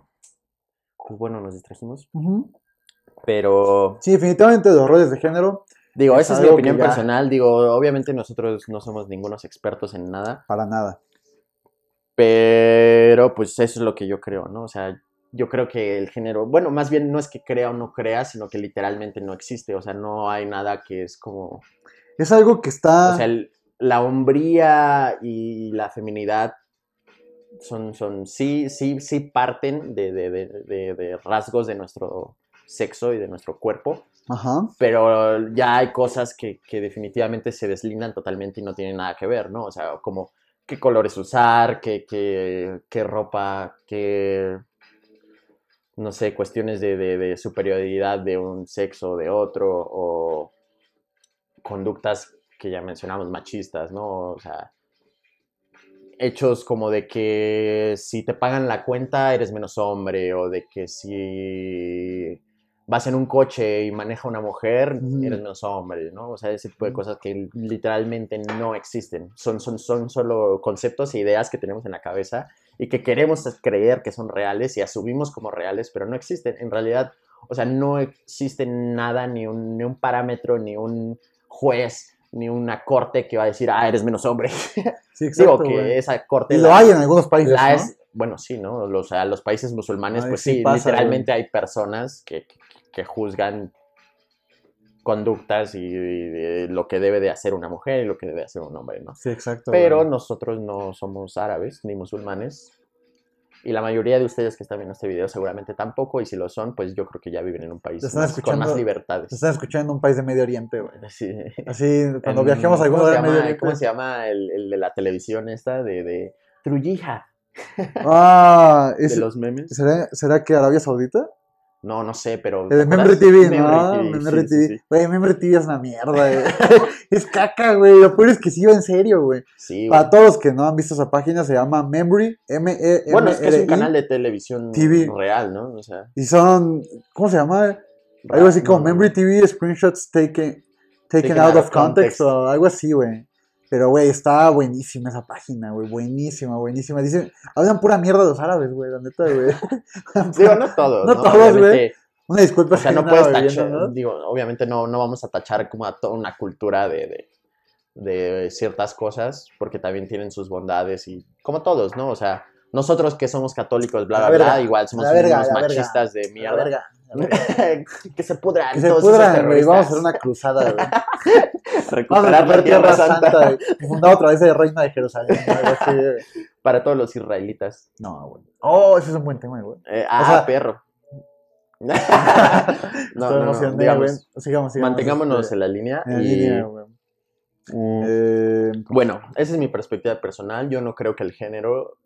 Pues bueno, nos distrajimos. Pero. Sí, definitivamente los roles de género, Digo, Es esa es mi opinión ya- personal. Digo, obviamente nosotros no somos ningunos expertos en nada. para nada. Pero pues eso es lo que yo creo, ¿no? O sea, yo creo que el género, bueno, más bien no es que crea o no crea, sino que literalmente no existe. O sea, no hay nada que es como... Es algo que está. O sea, el- la hombría y la feminidad son, son sí, sí, sí parten de, de- de- de- de rasgos de nuestro sexo y de nuestro cuerpo, Ajá. pero ya hay cosas que, que definitivamente se deslindan totalmente y no tienen nada que ver, ¿no? O sea, como qué colores usar, qué, qué, qué ropa, qué, no sé, cuestiones de, de- de superioridad de un sexo o de otro, o conductas que ya mencionamos machistas, ¿no? O sea, hechos como de que si te pagan la cuenta eres menos hombre o de que si vas en un coche y maneja una mujer eres menos hombre, ¿no? O sea, ese tipo de cosas que literalmente no existen. Son, son, son solo conceptos e ideas que tenemos en la cabeza y que queremos creer que son reales y asumimos como reales, pero no existen. En realidad, o sea, no existe nada, ni un, ni un parámetro, ni un juez, ni una corte que va a decir, ah, eres menos hombre. Sí, exacto, Digo que esa corte... Y la- lo hay en algunos países, la ¿no? es- bueno, sí, ¿no? Los, o sea, los países musulmanes, Ay, pues sí sí, pasa, literalmente hay personas que, que- que juzgan conductas y, y de lo que debe de hacer una mujer y lo que debe hacer un hombre, ¿no? Sí, exacto. Pero güey. nosotros no somos árabes ni musulmanes. Y la mayoría de ustedes que están viendo este video seguramente tampoco, y si lo son, pues yo creo que ya viven en un país Te más- con más libertades. Se están escuchando en un país de Medio Oriente, güey. Sí. Así, cuando En- viajemos a algún ¿cómo se lugar de Medio Oriente. ¿Cómo se llama el, el de la televisión esta de, de Trujija? Ah, De es- los memes. ¿será, ¿será que Arabia Saudita? No, no sé, pero. El. Membre TV, ¿no? TV, Membre TV. Güey, Membre TV es una mierda, güey. es caca, güey. Lo peor es que sí en serio, güey. Sí. Para todos los que no han visto esa página, se llama Memory, m e m Bueno, es que es un canal de televisión TV. real, ¿no? O sea, Y son, ¿cómo se llama? Algo así como. Memory TV, screenshots taken, taken, Taken out, of context, o algo así, güey. Pero, güey, está buenísima esa página, güey. Buenísima, buenísima. Dicen, hablan pura mierda los árabes, güey, la neta, güey. Digo, no todos. No No, todos, güey. Una disculpa O sea, no puedes tachar. ¿no? Digo, obviamente no, no vamos a tachar como a toda una cultura de, de, de ciertas cosas, porque también tienen sus bondades y como todos, ¿no? O sea, nosotros que somos católicos, bla, la bla, bla, igual somos verga, unos verga, machistas de mierda. que se pudran. Que se todos esos pudran, güey. Vamos a hacer una cruzada, güey. Vamos a Recuperar la Tierra Santa Santa, otra vez el reino de Jerusalén, así, para todos los israelitas. No, güey. Oh, ese es un buen tema, güey. Eh, ah, sea- perro. no, Estoy no, no, digamos. Sigamos, sigamos. mantengámonos este, en la línea. en la y, línea, güey. mm, Eh, Bueno, esa es mi perspectiva personal. Yo no creo que el género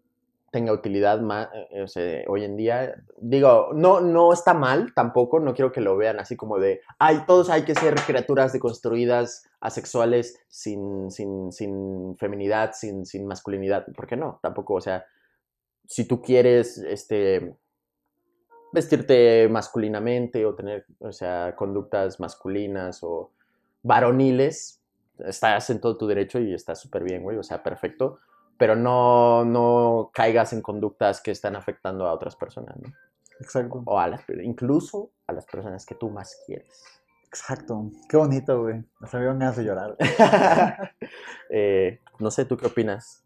tenga utilidad ma- eh, hoy en día. Digo, no, no está mal tampoco. No quiero que lo vean así como de, ay, todos hay que ser criaturas deconstruidas, asexuales, sin, sin, sin feminidad, sin, sin masculinidad. ¿Por qué no? Tampoco, o sea, si tú quieres, este vestirte masculinamente o tener, o sea, conductas masculinas o varoniles, estás en todo tu derecho y está súper bien, güey, o sea, perfecto, pero no, no caigas en conductas que están afectando a otras personas, ¿no? exacto. O a las, incluso a las personas que tú más quieres. Exacto. Qué bonito, güey. Hasta me dieron ganas de llorar. Eh, no sé, ¿tú qué opinas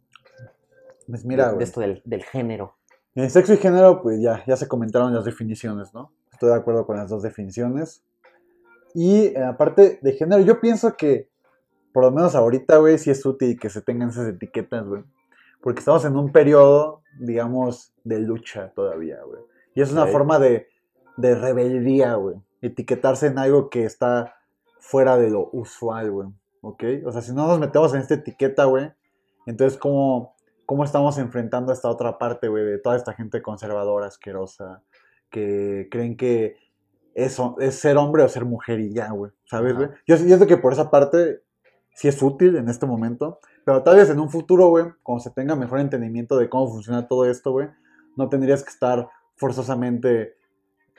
Pues de- mira, de, güey. esto del, del género? En sexo y género, pues ya, ya se comentaron las definiciones, ¿no? Estoy de acuerdo con las dos definiciones. Y eh, aparte de género, yo pienso que, por lo menos ahorita, güey, sí es útil que se tengan esas etiquetas, güey. Porque estamos en un periodo, digamos, de lucha todavía, güey. Y es una forma de, de rebeldía, güey. Etiquetarse en algo que está fuera de lo usual, güey. ¿Ok? O sea, si no nos metemos en esta etiqueta, güey, entonces, ¿cómo, cómo estamos enfrentando a esta otra parte, güey, de toda esta gente conservadora, asquerosa, que creen que eso es ser hombre o ser mujer y ya, güey, ¿sabes, güey? Yo siento que por esa parte sí es útil en este momento, pero tal vez en un futuro, güey, cuando se tenga mejor entendimiento de cómo funciona todo esto, güey, no tendrías que estar forzosamente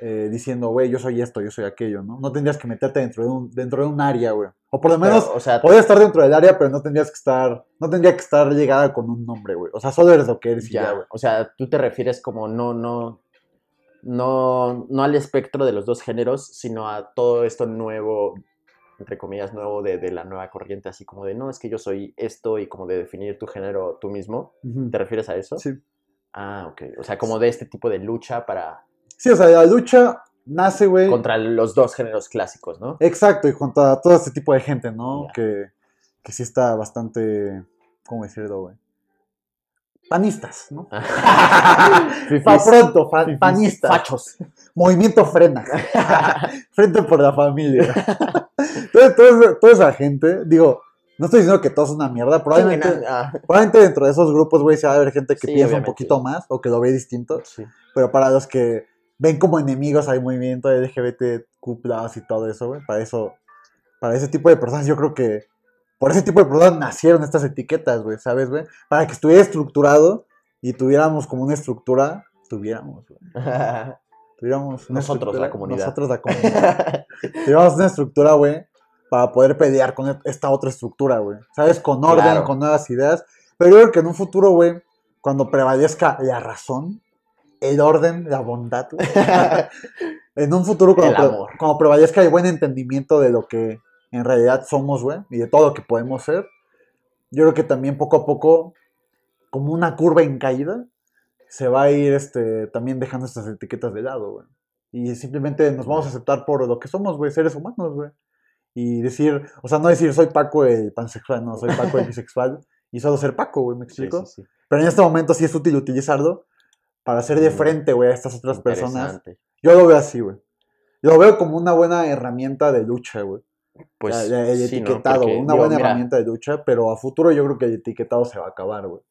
eh, diciendo, güey, yo soy esto, yo soy aquello, ¿no? No tendrías que meterte dentro de un, dentro de un área, güey. O por lo menos Pero, o sea, Podría estar dentro del área, pero no tendrías que estar, no tendría que estar llegada con un nombre, güey. O sea, solo eres lo que eres Ya, güey. o sea, tú te refieres como no, no, no, no al espectro de los dos géneros, sino a todo esto nuevo, entre comillas, nuevo de, de la nueva corriente, así como de, no, es que yo soy esto y como de definir tu género tú mismo. ¿Te refieres a eso? Sí. Ah, ok. O sea, como de este tipo de lucha para, Sí, o sea, la lucha nace, güey. contra los dos géneros clásicos, ¿no? Exacto, y contra todo este tipo de gente, ¿no? Que, que sí está bastante, ¿cómo decirlo, güey? Panistas, ¿no? Pa' pronto, fa- panistas. Fachos. Movimiento frena. Frente por la familia. Entonces, toda, toda esa gente, digo, no estoy diciendo que todo es una mierda, probablemente, Ah, probablemente dentro de esos grupos, güey, se va a haber gente que Sí, piensa un poquito más o que lo ve distinto. Pero para los que ven como enemigos al movimiento LGBTQ+, y todo eso, güey, para eso, para ese tipo de personas yo creo que por ese tipo de personas nacieron estas etiquetas, güey, ¿sabes, güey? Para que estuviera estructurado y tuviéramos como una estructura, tuviéramos, güey. Tuviéramos una Nosotros, la comunidad. Nosotros, la comunidad. tuviéramos una estructura, güey, para poder pelear con esta otra estructura, güey. ¿Sabes? Con orden, Claro. con nuevas ideas. Pero yo creo que en un futuro, güey, cuando prevalezca la razón, el orden, la bondad, güey, en un futuro cuando, El pre- amor. cuando prevalezca el buen entendimiento de lo que en realidad somos, güey, y de todo lo que podemos ser, yo creo que también poco a poco, como una curva en caída, se va a ir este, también dejando estas etiquetas de lado, güey. Y simplemente nos vamos a aceptar por lo que somos, güey, seres humanos, güey. Y decir, o sea, no decir soy Paco el pansexual, no, soy Paco el bisexual, y solo ser Paco, güey, ¿me explico? sí, sí. Pero en este momento sí es útil utilizarlo para hacer de frente, güey, a estas otras personas. Yo lo veo así, güey. Yo lo veo como una buena herramienta de lucha, güey. Pues, el ¿no? etiquetado, Porque, una digo, buena mira, herramienta de lucha, pero a futuro yo creo que el etiquetado se va a acabar, güey.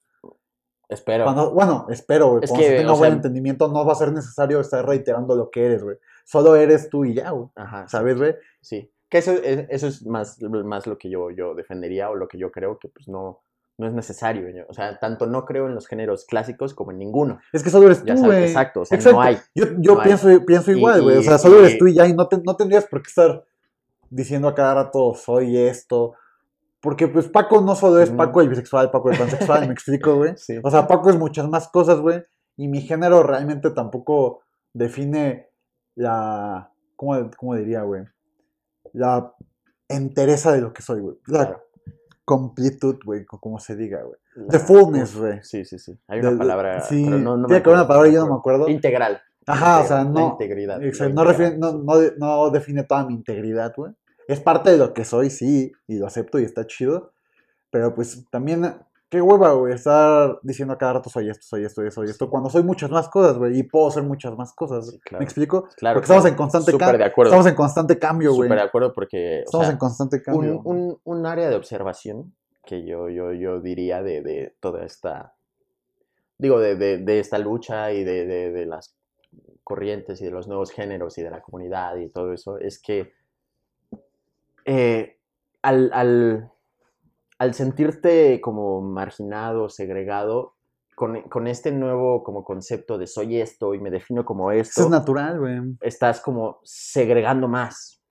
Espero. Cuando- bueno, espero, güey. Es Cuando que, se tenga buen sea- entendimiento, no va a ser necesario estar reiterando lo que eres, güey. Solo eres tú y ya, güey. Ajá, ¿Sabes, güey? Sí. Que eso, es- eso es más, más lo que yo, yo defendería o lo que yo creo que pues no, no es necesario. O sea, tanto no creo en los géneros clásicos como en ninguno. Es que solo eres Ya tú, güey. exacto, o sea, Exacto. no hay. Yo, yo no hay. pienso, pienso Y- igual, güey. O sea, solo eres tú y ya. Y no, te- no tendrías por qué estar diciendo a cada rato soy esto. Porque, pues, Paco no solo es. Paco el bisexual, Paco el pansexual, ¿me explico, güey? Sí. O sea, Paco es muchas más cosas, güey. Y mi género realmente tampoco define la. ¿Cómo, cómo diría, güey? La entereza de lo que soy, güey. La Claro. completud, güey, co- como se diga, güey. La- The fullness, güey. Sí, sí, sí. Hay una de- palabra. Sí, pero no, no tiene que haber una palabra y yo no me acuerdo. Integral. Ajá, o sea, la no. integridad. la Exacto, no, refiere- no, no no define toda mi integridad, güey. Es parte de lo que soy, sí, y lo acepto y está chido. Pero pues también, qué hueva, güey, estar diciendo a cada rato soy esto, soy esto, soy esto, cuando soy muchas más cosas, güey, y puedo ser muchas más cosas. Sí, claro. ¿Me explico? Claro, Porque estamos en constante cambio. Estamos en constante cambio, güey. Súper de acuerdo porque. Estamos sea, en constante cambio. un, un, un área de observación que yo, yo, yo diría de, de toda esta, digo, de, de, de esta lucha y de, de, de las corrientes y de los nuevos géneros y de la comunidad y todo eso, es que eh, al, al, al sentirte como marginado, segregado, con, con este nuevo como concepto de soy esto y me defino como Eso esto, es natural, güey. estás como segregando más.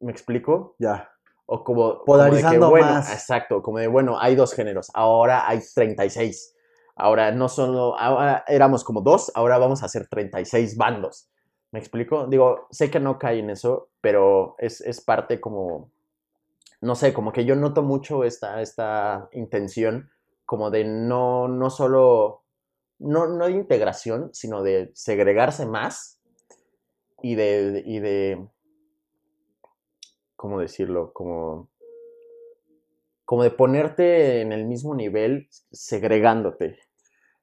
¿Me explico? Ya. O como, como de que, Polarizando bueno, más. exacto, como de, bueno, hay dos géneros, ahora hay 36. Ahora no solo, ahora éramos como dos, ahora vamos a hacer 36 bandos. ¿Me explico? Digo, sé que no cae en eso, pero es, es parte como, no sé, como que yo noto mucho esta, esta intención como de no, no solo, no, no de integración, sino de segregarse más y de, y de, ¿cómo decirlo? Como, como de ponerte en el mismo nivel segregándote.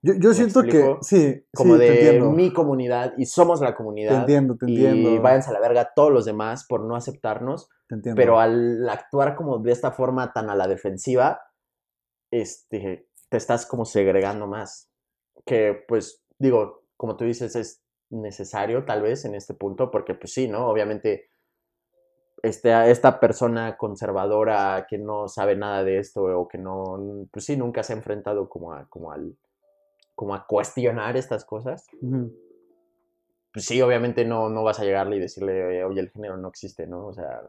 Yo, yo ¿Me siento que, explico? sí, Como sí, te de mi comunidad y somos la Te comunidad. entiendo, te Y entiendo. váyanse a la verga todos los demás por no aceptarnos. te entiendo. Pero al actuar como de esta forma tan a la defensiva, este, te estás como segregando más. Que pues digo, como tú dices, es necesario tal vez en este punto, porque pues sí, ¿no? Obviamente este, esta persona conservadora que no sabe nada de esto o que no, pues sí, nunca se ha enfrentado como a, como al, como a cuestionar estas cosas, pues sí, obviamente no, no vas a llegarle y decirle, oye, el género no existe, ¿no? O sea,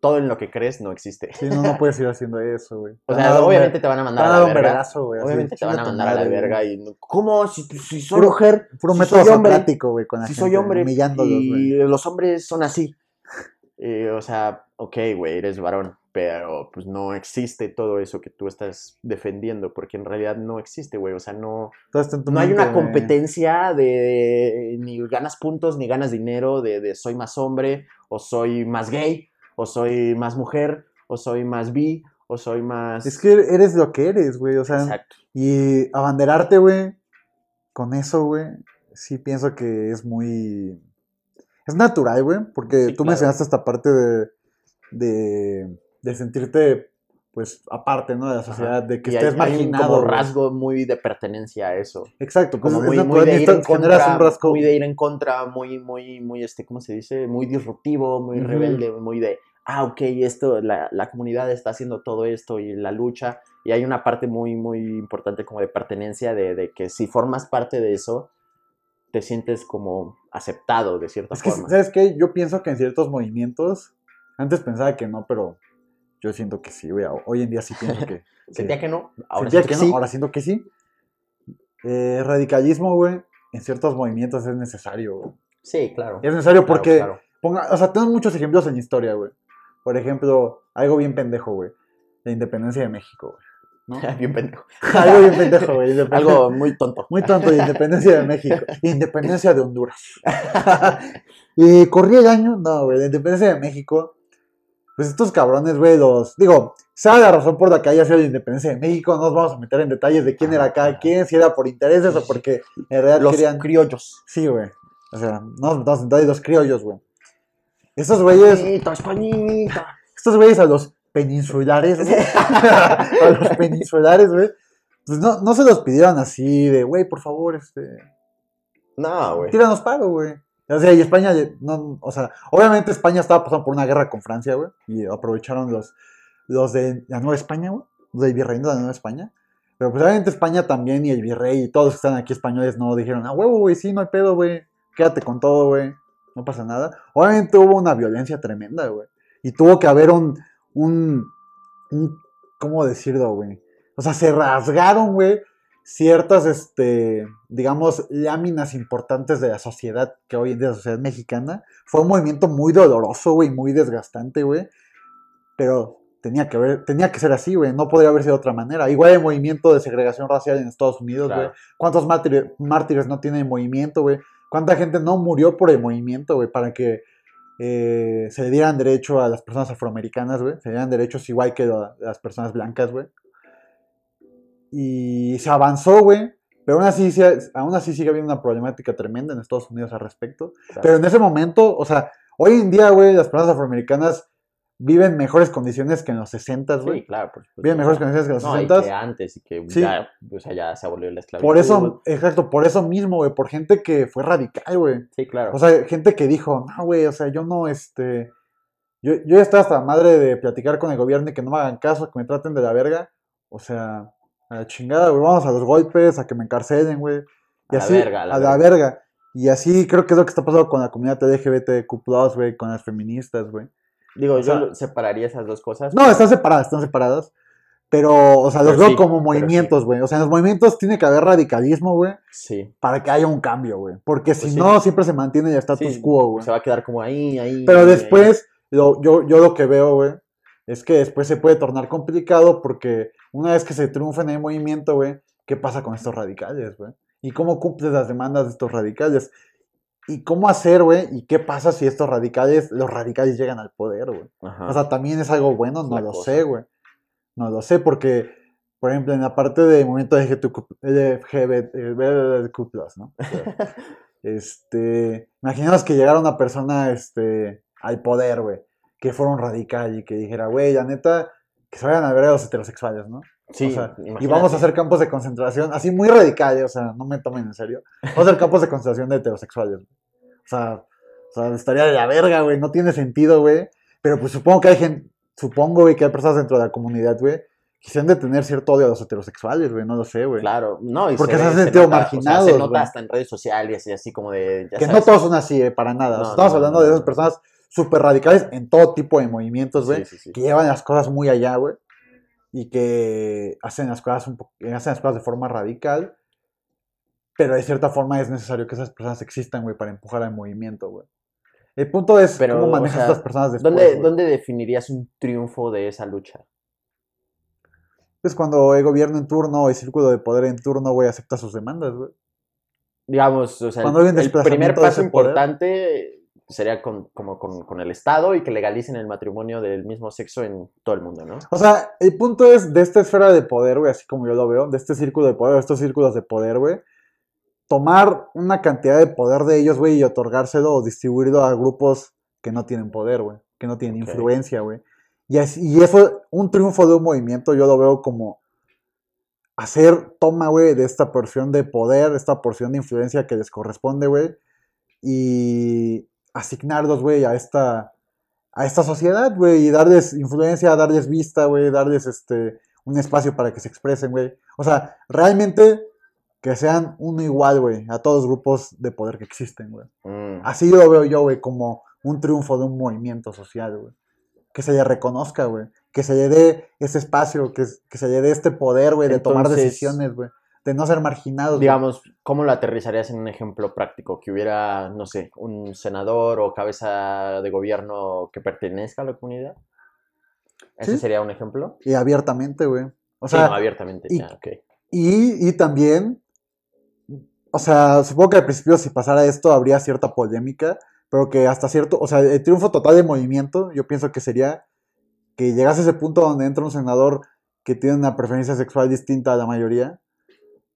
todo en lo que crees no existe. Sí, no, no puedes ir haciendo eso, güey. O sea, obviamente te van a mandar a la verga. Obviamente te van a mandar a la verga y ¿cómo? Si, si soy mujer, Puro si soy hombre, güey, con la si gente, soy hombre y los hombres son así. Eh, o sea, ok, güey, eres varón, pero pues no existe todo eso que tú estás defendiendo, porque en realidad no existe, güey. O sea, no, no hay una competencia de ni ganas puntos ni ganas dinero, de, de soy más hombre, o soy más gay, o soy más mujer, o soy más bi, o soy más... Es que eres lo que eres, güey. O sea, Exacto. y abanderarte, güey, con eso, güey, sí pienso que es muy... Es natural, güey, porque Sí, tú claro. mencionaste esta parte de, de, de sentirte, pues, aparte, ¿no? De la sociedad, de que Y hay- estés hay marginado. como güey. rasgo muy de pertenencia a eso. Exacto, Como muy, muy de ir en contra, un rasgo. muy de ir en contra, muy, muy, muy, este, ¿cómo se dice? Muy disruptivo, muy rebelde, muy de ah, ok, esto, la, la comunidad está haciendo todo esto y la lucha, y hay una parte muy, muy importante como de pertenencia, de, de que si formas parte de eso, te sientes como aceptado de cierta Es que, forma. ¿sabes qué? Yo pienso que en ciertos movimientos, antes pensaba que no, pero yo siento que sí, güey. Hoy en día sí pienso que. Sentía que no, ahora Sentía que no, sí. ahora siento que sí. Eh, radicalismo, güey, en ciertos movimientos es necesario, güey. Sí, claro. Es necesario Claro, porque, claro. ponga, o sea, tenemos muchos ejemplos en historia, güey. Por ejemplo, algo bien pendejo, güey. La independencia de México, güey. ¿no? Bien pendejo. algo bien pendejo, güey. Algo muy tonto. Muy tonto, de independencia de México. Independencia de Honduras. y corría el año, no, güey, la independencia de México. Pues estos cabrones, güey, los. Digo, sea la razón por la que haya sido la independencia de México, no nos vamos a meter en detalles de quién era cada quien, si era por intereses o porque en realidad Los querían. criollos. Sí, güey. O sea, no nos metamos en detalles, los criollos, güey. Estos güeyes, Españita, Españita. estos güeyes a los peninsulares, güey, a los peninsulares, güey, pues no, no se los pidieron así de, güey, por favor, este. No, güey. tíranos paro, güey. O sea, y España, no, o sea, obviamente España estaba pasando por una guerra con Francia, güey, y aprovecharon los, los de la Nueva España, güey, los del virreino de la Nueva España. Pero pues obviamente España también y el virrey y todos que están aquí españoles no dijeron, ah, huevo, güey, sí, no hay pedo, güey, quédate con todo, güey, no pasa nada. Obviamente hubo una violencia tremenda, güey, y tuvo que haber un, un, ¿cómo decirlo, güey? O sea, se rasgaron, güey, ciertas, este, digamos, láminas importantes de la sociedad que hoy en día es la sociedad mexicana. Fue un movimiento muy doloroso, güey, muy desgastante, güey. Pero tenía que tenía que ser así, güey. No podría haber sido de otra manera. Igual el movimiento de segregación racial en Estados Unidos, güey. Claro. ¿Cuántos mártires, mártires no tienen movimiento, güey? ¿Cuánta gente no murió por el movimiento, güey? Para que eh, se le dieran derecho a las personas afroamericanas, güey. Se le dieran derechos igual que a las personas blancas, güey. Y se avanzó, güey. Pero aún así, sí- aún así sigue habiendo una problemática tremenda en Estados Unidos al respecto. Claro. Pero en ese momento, o sea, hoy en día, güey, las personas afroamericanas viven mejores condiciones que en los 60, güey. Sí, claro. Por supuesto. Viven mejores condiciones que en los No, y 60. que antes y que Sí. ya, o sea, ya se abolió la esclavitud. Por eso, exacto, por eso mismo, güey, por gente que fue radical, güey. Sí, claro. O sea, gente que dijo, no, güey, o sea, yo no, este. Yo, yo ya estaba hasta la madre de platicar con el gobierno y que no me hagan caso, que me traten de la verga. O sea, a la chingada, güey, vamos a los golpes, a que me encarcelen, güey. Y A la así, verga, a la verga. verga. Y así creo que es lo que está pasando con la comunidad LGBTQ, güey, con las feministas, güey. Digo, o yo sea- separaría esas dos cosas. No, pero- están separadas, están separadas. Pero, o sea, los Pero veo sí, como movimientos, güey. O sea, en los movimientos tiene que haber radicalismo, güey, Sí. para que haya un cambio, güey. Porque si Pues sí. no, siempre se mantiene el status Sí, quo, güey. Se va a quedar como ahí, ahí. Pero ahí, después, lo- yo, yo lo que veo, güey, es que después se puede tornar complicado porque una vez que se triunfa en el movimiento, güey, ¿qué pasa con estos radicales, güey? ¿Y cómo cumples las demandas de estos radicales? ¿Y cómo hacer, güey? ¿Y qué pasa si estos radicales, los radicales llegan al poder, güey? O sea, también es algo bueno, no lo cosa. sé, güey. No lo sé porque, por ejemplo, en la parte del movimiento LGBTQ+, ¿no? O sea, este, imaginemos que llegara una persona, este, al poder, güey, que fuera un radical y que dijera, güey, la neta, que se vayan a ver a los heterosexuales, ¿no? sí, o sea, y vamos a hacer campos de concentración, así muy radicales, o sea, no me tomen en serio. Vamos a hacer campos de concentración de heterosexuales. O sea, o sea, estaría de la verga, güey, no tiene sentido, güey. Pero pues supongo que hay gente, supongo, güey, que hay personas dentro de la comunidad, güey, han de tener cierto odio a los heterosexuales, güey, no lo sé, güey. Claro, no, y Porque se han sentido nota, o sea, marginados, se nota hasta en redes sociales y así como de. ya que no todos son así, eh, para nada. O sea, No, estamos no, hablando no, de no. esas personas súper radicales en todo tipo de movimientos, güey, Sí, sí, sí. que llevan las cosas muy allá, güey, y que hacen las cosas un hacen las cosas de forma radical, pero de cierta forma es necesario que esas personas existan, güey, para empujar al movimiento, güey. El punto es Pero, cómo o manejas sea, a estas personas después, ¿Dónde. ¿Dónde definirías un triunfo de esa lucha? Es cuando el gobierno en turno o el círculo de poder en turno, güey, acepta sus demandas, güey. Digamos, o sea, Cuando el, el primer paso importante sería con, como con, con el Estado y que legalicen el matrimonio del mismo sexo en todo el mundo, ¿no? O sea, el punto es de esta esfera de poder, güey, así como yo lo veo, de este círculo de poder, estos círculos de poder, güey, tomar una cantidad de poder de ellos, güey, y otorgárselo o distribuirlo a grupos que no tienen poder, güey, que no tienen Ok. influencia, güey. Y, así- y eso, un triunfo de un movimiento, yo lo veo como hacer toma, güey, de esta porción de poder, esta porción de influencia que les corresponde, güey, y asignarlos, güey, a esta, a esta sociedad, güey, y darles influencia, darles vista, güey, darles este un espacio para que se expresen, güey. O sea, realmente que sean uno igual, güey, a todos los grupos de poder que existen, güey. Mm. Así lo veo yo, güey, como un triunfo de un movimiento social, güey. Que se le reconozca, güey. Que se le dé ese espacio, que, que se le dé este poder, güey, de tomar decisiones, güey. De no ser marginados. Digamos, ¿cómo lo aterrizarías en un ejemplo práctico? Que hubiera, no sé, un senador o cabeza de gobierno que pertenezca a la comunidad. ¿Ese Sí. sería un ejemplo? Y abiertamente, güey. O Sí, sea, no, abiertamente, y- ya, ok. Y, y también, o sea, supongo que al principio si pasara esto habría cierta polémica, pero que hasta cierto, o sea, el triunfo total de movimiento, yo pienso que sería que llegase a ese punto donde entra un senador que tiene una preferencia sexual distinta a la mayoría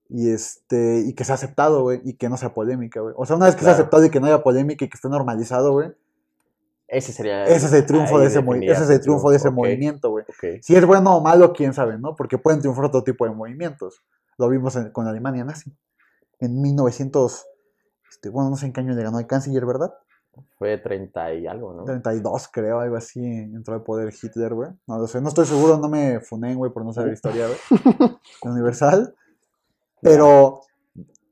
y este y que sea aceptado, güey, y que no sea polémica, güey. O sea, una vez que sea aceptado y que no haya polémica y que esté normalizado, güey, Ese sería... ese es el triunfo de ese ese es el triunfo de ese movimiento, güey. Si es bueno o malo, quién sabe, ¿no? Porque pueden triunfar otro tipo de movimientos. Lo vimos en- con Alemania nazi. En 1900, este, bueno, no sé en qué año le ganó el canciller, ¿verdad? Fue 30 y algo, ¿no? 32, creo, algo así, entró al poder Hitler, güey. No lo sé, no estoy seguro, no me funen, güey, por no saber historia, güey. Universal. Pero,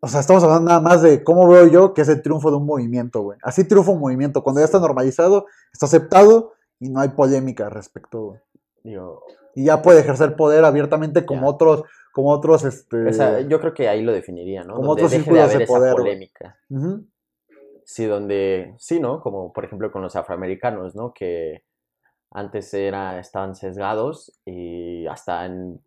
o sea, estamos hablando nada más de cómo veo yo que es el triunfo de un movimiento, güey. Así triunfa un movimiento, cuando ya está normalizado, está aceptado y no hay polémica al respecto, güey. Digo, y ya puede ejercer poder abiertamente como Ya. otros, como otros, este... o sea, yo creo que ahí lo definiría, ¿no? Como Donde otros deje de círculos haber de esa poder, polémica. Sí, donde, sí, ¿no? Como por ejemplo con los afroamericanos, ¿no? Que antes era, estaban sesgados y hasta en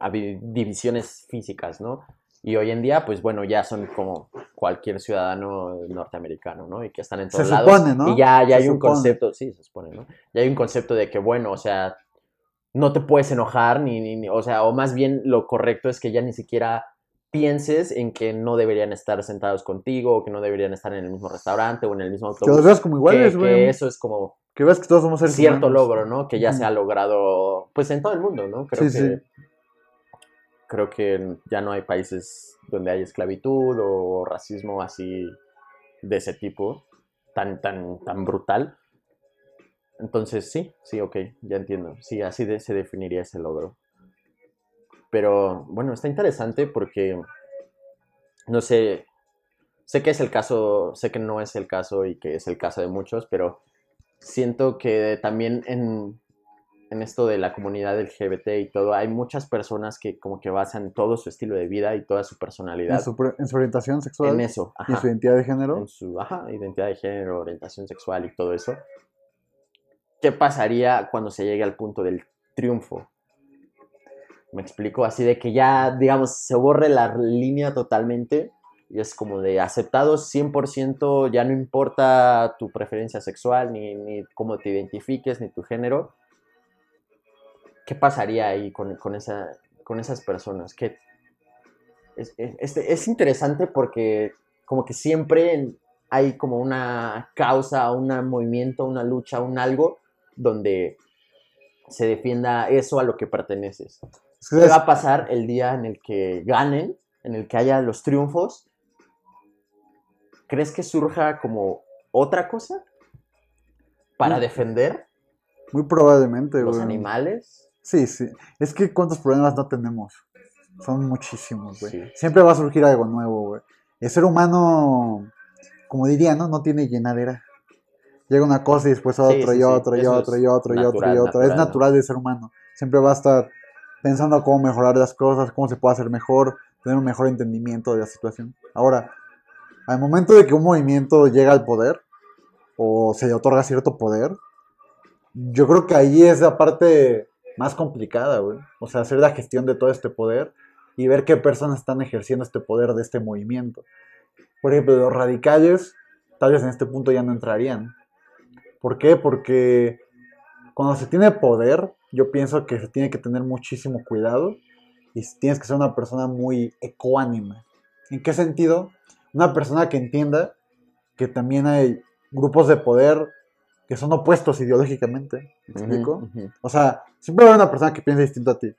habi- divisiones físicas, ¿no? Y hoy en día, pues bueno, ya son como cualquier ciudadano norteamericano, ¿no? Y que están en Se todos lados. supone, ¿no? Y ya, ya Se hay un concepto, sí, se supone, ¿no? Ya hay un concepto de que, bueno, o sea, no te puedes enojar, ni, ni, ni- o sea, o más bien lo correcto es que ya ni siquiera pienses en que no deberían estar sentados contigo, o que no deberían estar en el mismo restaurante o en el mismo Que los autobús. veas como Que, iguales, que güey. eso es como Que veas que todos somos seres cierto humanos. logro, ¿no? Que ya se ha logrado, pues en todo el mundo, ¿no? Creo Sí, que sí. Creo que ya no hay países donde hay esclavitud o racismo así de ese tipo, tan, tan, tan brutal. Entonces, sí, sí, ok, ya entiendo. Sí, así se definiría ese logro. Pero bueno, está interesante porque, no sé, sé que es el caso, sé que no es el caso y que es el caso de muchos, pero siento que también en, en esto de la comunidad LGBT y todo, hay muchas personas que como que basan todo su estilo de vida y toda su En personalidad su, pre- en su orientación sexual en eso. y en ajá su identidad de género. en su ajá, identidad de género, orientación sexual y todo eso. ¿Qué pasaría cuando se llegue al punto del triunfo? Me explico, así de que ya, digamos, se borre la línea totalmente y es como de aceptados 100%, ya no importa tu preferencia sexual, ni, ni cómo te identifiques, ni tu género. ¿Qué pasaría ahí con, con esa, con esas personas? ¿Qué, es, es- este- es interesante porque como que siempre hay como una causa, un movimiento, una lucha, un algo donde se defienda eso a lo que perteneces. Es que ¿Qué va a pasar el día en el que ganen, en el que haya los triunfos? ¿Crees que surja como otra cosa para Mm. defender muy probablemente, los güey. animales? Sí, sí. Es que cuántos problemas no tenemos. Son muchísimos, güey. Sí. Siempre va a surgir algo nuevo, güey. El ser humano, como diría, ¿no? No tiene llenadera. Llega una cosa y después otro sí, y sí. otro y otro y otro y otro y natural, otro. Es natural, natural del ser humano. Siempre va a estar pensando cómo mejorar las cosas, cómo se puede hacer mejor, tener un mejor entendimiento de la situación. Ahora, al momento de que un movimiento llega al poder o se le otorga cierto poder, yo creo que ahí es la parte más complicada, güey. O sea, hacer la gestión de todo este poder y ver qué personas están ejerciendo este poder de este movimiento. Por ejemplo, los radicales tal vez en este punto ya no entrarían. ¿Por qué? Porque cuando se tiene poder, yo pienso que se tiene que tener muchísimo cuidado y tienes que ser una persona muy ecuánime. ¿En qué sentido? Una persona que entienda que también hay grupos de poder que son opuestos ideológicamente. ¿Me explico? Ujú, ujú. O sea, siempre va a haber una persona que piensa distinto a ti.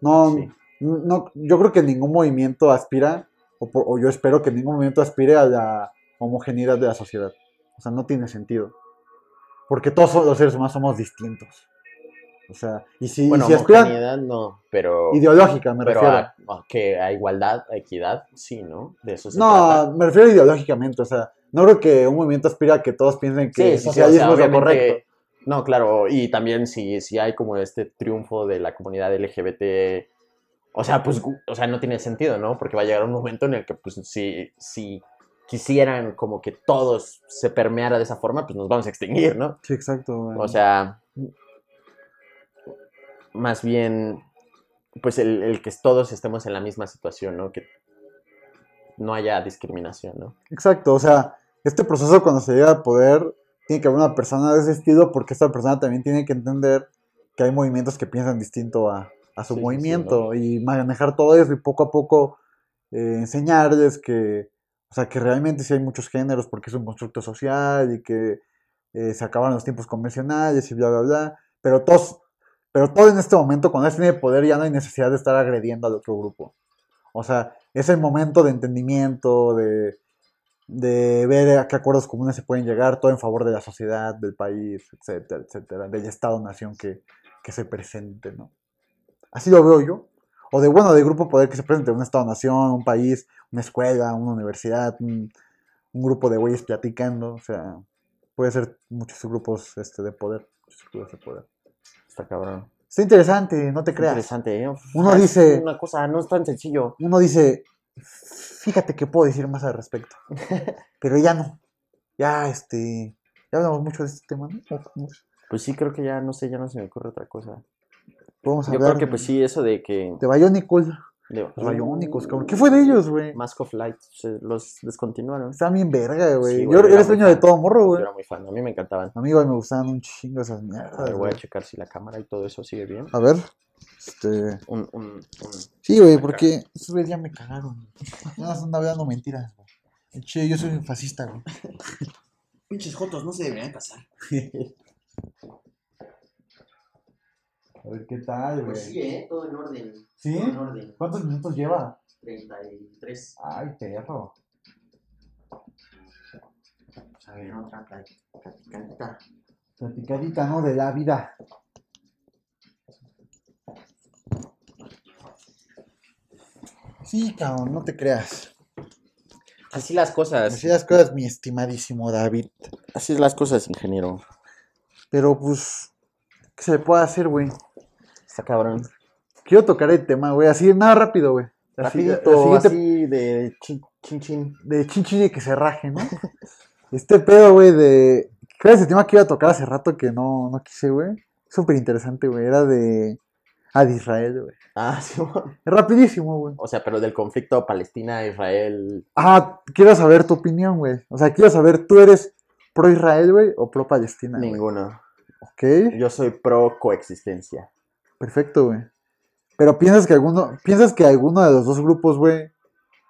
No, Sí. no, yo creo que ningún movimiento aspira, o, por- o yo espero que ningún movimiento aspire a la homogeneidad de la sociedad. O sea, no tiene sentido. Porque todos los seres humanos somos distintos. O sea, y si, y Bueno, si aspiran homogeneidad no, pero... ideológica, me pero refiero. a, a que a igualdad, a equidad, sí, ¿no? De eso se trata. No, me refiero ideológicamente, o sea, no creo que un movimiento aspira a que todos piensen que Sí, o sea, socialismo es lo correcto. No, claro, y también si, si hay como este triunfo de la comunidad LGBT, o sea, pues, o sea, no tiene sentido, ¿no? Porque va a llegar un momento en el que, pues, si, si quisieran como que todos se permeara de esa forma, pues nos vamos a extinguir, ¿no? Sí, exacto. güey. O sea, más bien, pues el, el que todos estemos en la misma situación, ¿no? Que no haya discriminación, ¿no? Exacto, o sea, este proceso cuando se llega al poder, tiene que haber una persona de ese estilo porque esta persona también tiene que entender que hay movimientos que piensan distinto a, a su Sí, sí, sí, movimiento y manejar todo eso y poco a poco eh, enseñarles que, o sea, que realmente sí hay muchos géneros porque es un constructo social y que eh, se acaban los tiempos convencionales y bla, bla, bla, pero todos, pero todo en este momento, cuando él tiene poder, ya no hay necesidad de estar agrediendo al otro grupo. O sea, es el momento de entendimiento, de, de ver a qué acuerdos comunes se pueden llegar, todo en favor de la sociedad, del país, etcétera, etcétera, del Estado-nación que, que se presente, ¿no? Así lo veo yo. O de, bueno, de grupo poder que se presente un Estado-nación, un país, una escuela, una universidad, un, un grupo de güeyes platicando, o sea, puede ser muchos grupos este, de poder, muchos grupos de poder. Está cabrón. Está interesante, no te creas. Interesante, ¿eh? Uno Ah, es dice- Una cosa, no es tan sencillo. Uno dice, fíjate que puedo decir más al respecto, pero ya no. Ya, este, ya hablamos mucho de este tema, ¿no? Pues sí, creo que ya, no sé, ya no se me ocurre otra cosa. Podemos Yo hablar creo que pues sí, eso de que... de Bionicles, los Bionicos, cabrón. ¿Qué fue de ellos, güey? Mask of Light, se los descontinuaron. Estaban bien verga, güey. Sí, yo era era sueño de todo morro, Yo güey. era muy fan, a mí me encantaban. Amigo, me gustaban un chingo esas A mierdas. ver, voy a checar si la cámara y todo eso sigue bien. A ver, este... Un, un, un- Sí, güey, porque esos güeyes ya me cagaron. Ya no están hablando mentiras, güey. Che, yo soy un fascista, güey. Pinches jotos no se deberían casar. A ver, ¿qué tal, Pues sí, ¿eh? Todo en orden. ¿Sí? Todo en orden. ¿Cuántos minutos lleva? 33. Ay, perro. Pues a ver, otra platicadita. Platicadita, ¿no? De la vida. Sí, cabrón, no te creas. Así las cosas. Así las cosas, mi estimadísimo David. Así las cosas, ingeniero. Pero pues, ¿qué se le puede hacer, güey? Está cabrón. Quiero tocar el tema, güey, así, nada rápido, güey. Así, Rapidito, siguiente así de chin chin. chin. de chinchini que se raje, ¿no? este pedo, güey, de... ¿Cuál es el tema que iba a tocar hace rato que no, no quise, güey? Súper interesante, güey. Era de... Ah, de Israel, güey. Ah, sí. Es rapidísimo, güey. O sea, pero del conflicto Palestina-Israel. Ah, quiero saber tu opinión, güey. O sea, quiero saber, ¿tú eres pro Israel, güey, o pro Palestina? güey? Ninguno. Ok, Yo soy pro coexistencia. Perfecto, güey. Pero piensas que alguno, piensas que alguno de los dos grupos, güey,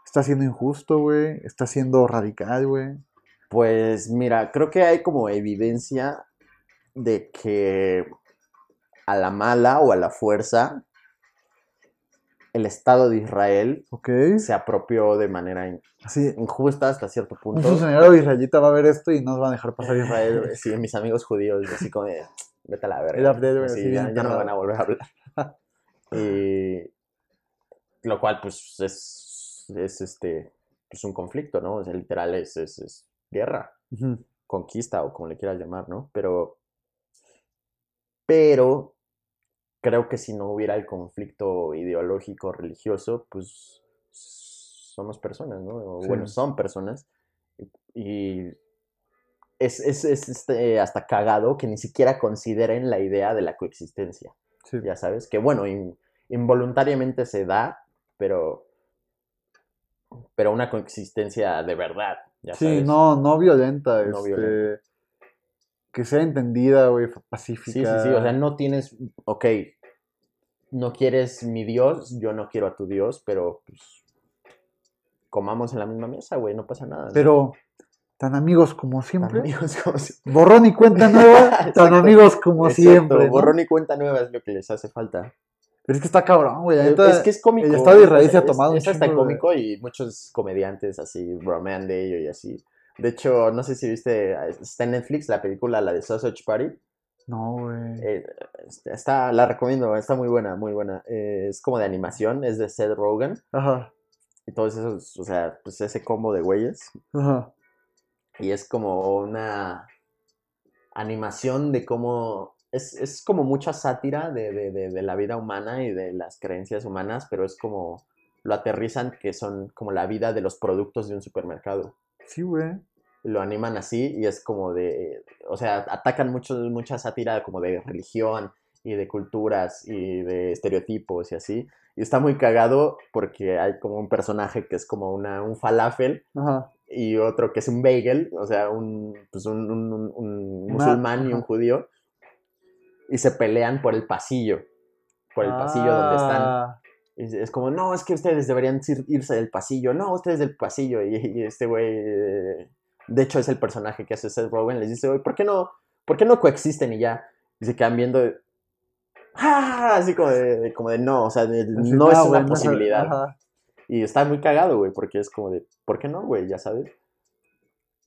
está siendo injusto, güey, está siendo radical, güey. Pues mira, creo que hay como evidencia de que a la mala o a la fuerza el Estado de Israel Ok, se apropió de manera in- así. injusta hasta cierto Un punto. funcionario israelita va a ver esto y no nos va a dejar pasar Israel. Sí, mis amigos judíos, así como vete a la verga. Sí, ya, no van a volver a hablar. Y lo cual, pues, es, es este, pues un conflicto, ¿no? O sea, literal es, es, es guerra, conquista o como le quieras llamar, ¿no? Pero, pero creo que si no hubiera el conflicto ideológico religioso, pues somos personas, ¿no? O, Sí. Bueno, son personas. Y es, es, es, este, hasta cagado que ni siquiera consideren la idea de la coexistencia, Sí. ya sabes, que bueno, in- involuntariamente se da, pero, pero una coexistencia de verdad, ya Sí, sabes. no, no violenta, No este, violenta. que sea entendida, güey, Sí, pacífica. sí, sí, o sea, no tienes, ok, no quieres mi Dios, yo no quiero a tu Dios, pero pues comamos en la misma mesa, güey, no pasa nada. ¿no? Tan amigos como Tan siempre. amigos como si- Borrón y cuenta nueva, tan amigos como Exacto, siempre. ¿no? Borrón y cuenta nueva es lo que les hace falta. Pero es que está cabrón, güey. la Es, es que es cómico. el Estado de Israel es- se ha es- tomado un Es hasta de- cómico y muchos comediantes así bromean de ello y así. De hecho, no sé si viste, está en Netflix la película, la de Sausage Party. No, güey. Eh, este, está, la recomiendo, está muy buena, muy buena. Eh, es como de animación, es de Seth Rogen. Ajá. Y todos esos, o sea, pues ese combo de güeyes. Ajá. Y es como una animación de cómo... Es, es como mucha sátira de, de, de, de la vida humana y de las creencias humanas, pero es como lo aterrizan que son como la vida de los productos de un supermercado. Sí, güey. Lo animan así y es como de... O sea, atacan mucho, mucha sátira como de religión y de culturas y de estereotipos y así. Y está muy cagado porque hay como un personaje que es como una, un falafel Ajá. Y otro que es un bagel, o sea, un, pues un, un- un- musulmán y un judío, y se pelean por el pasillo, por el pasillo donde están. Ah, Y es- como, no, es que ustedes deberían ir- irse del pasillo, no, ustedes del pasillo. Y, y este güey, eh, de hecho es el personaje que hace Seth Rogen, les dice, güey, ¿por qué no, por qué no coexisten y ya? Y se quedan viendo, ¡ah! Así como de, como de no, o sea, de- no es ah, una posibilidad. Ajá. Y está muy cagado, güey, porque es como de, ¿por qué no, güey? Ya sabes.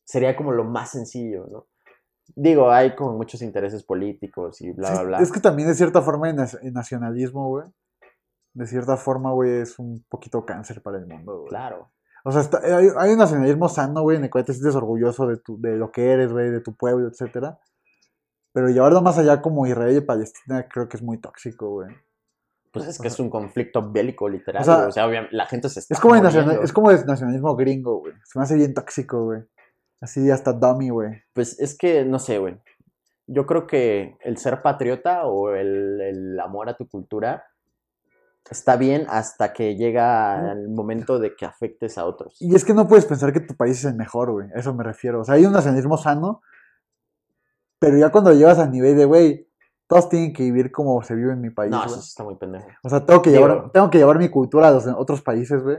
Sería como lo más sencillo, ¿no? Digo, hay como muchos intereses políticos y bla, Sí, bla, bla. Es que también de cierta forma el, nacionalismo, güey. De cierta forma, güey, es un poquito cáncer para el mundo, güey. Claro. O sea, está- hay, hay un nacionalismo sano, güey, en el cual te sientes orgulloso de, tu, de lo que eres, güey, de tu pueblo, etcétera. Pero llevarlo más allá como Israel y Palestina creo que es muy tóxico, güey. Pues es O que sea- es un conflicto bélico, literal. O sea, güey. O sea, obviamente, la gente se está Es como, el muriendo. nacional- es como el nacionalismo gringo, güey. Se me hace bien tóxico, güey. Así hasta dummy, güey. Pues es que, no sé, güey. Yo creo que el ser patriota o el, el amor a tu cultura está bien hasta que llega el momento de que afectes a otros. Y es que no puedes pensar que tu país es el mejor, güey. A eso me refiero. O sea, hay un nacionalismo sano, pero ya cuando llegas al nivel de, güey, todos tienen que vivir como se vive en mi país, No, eso está muy pendejo. O sea, tengo que, llevar, tengo que llevar mi cultura a los otros países, güey.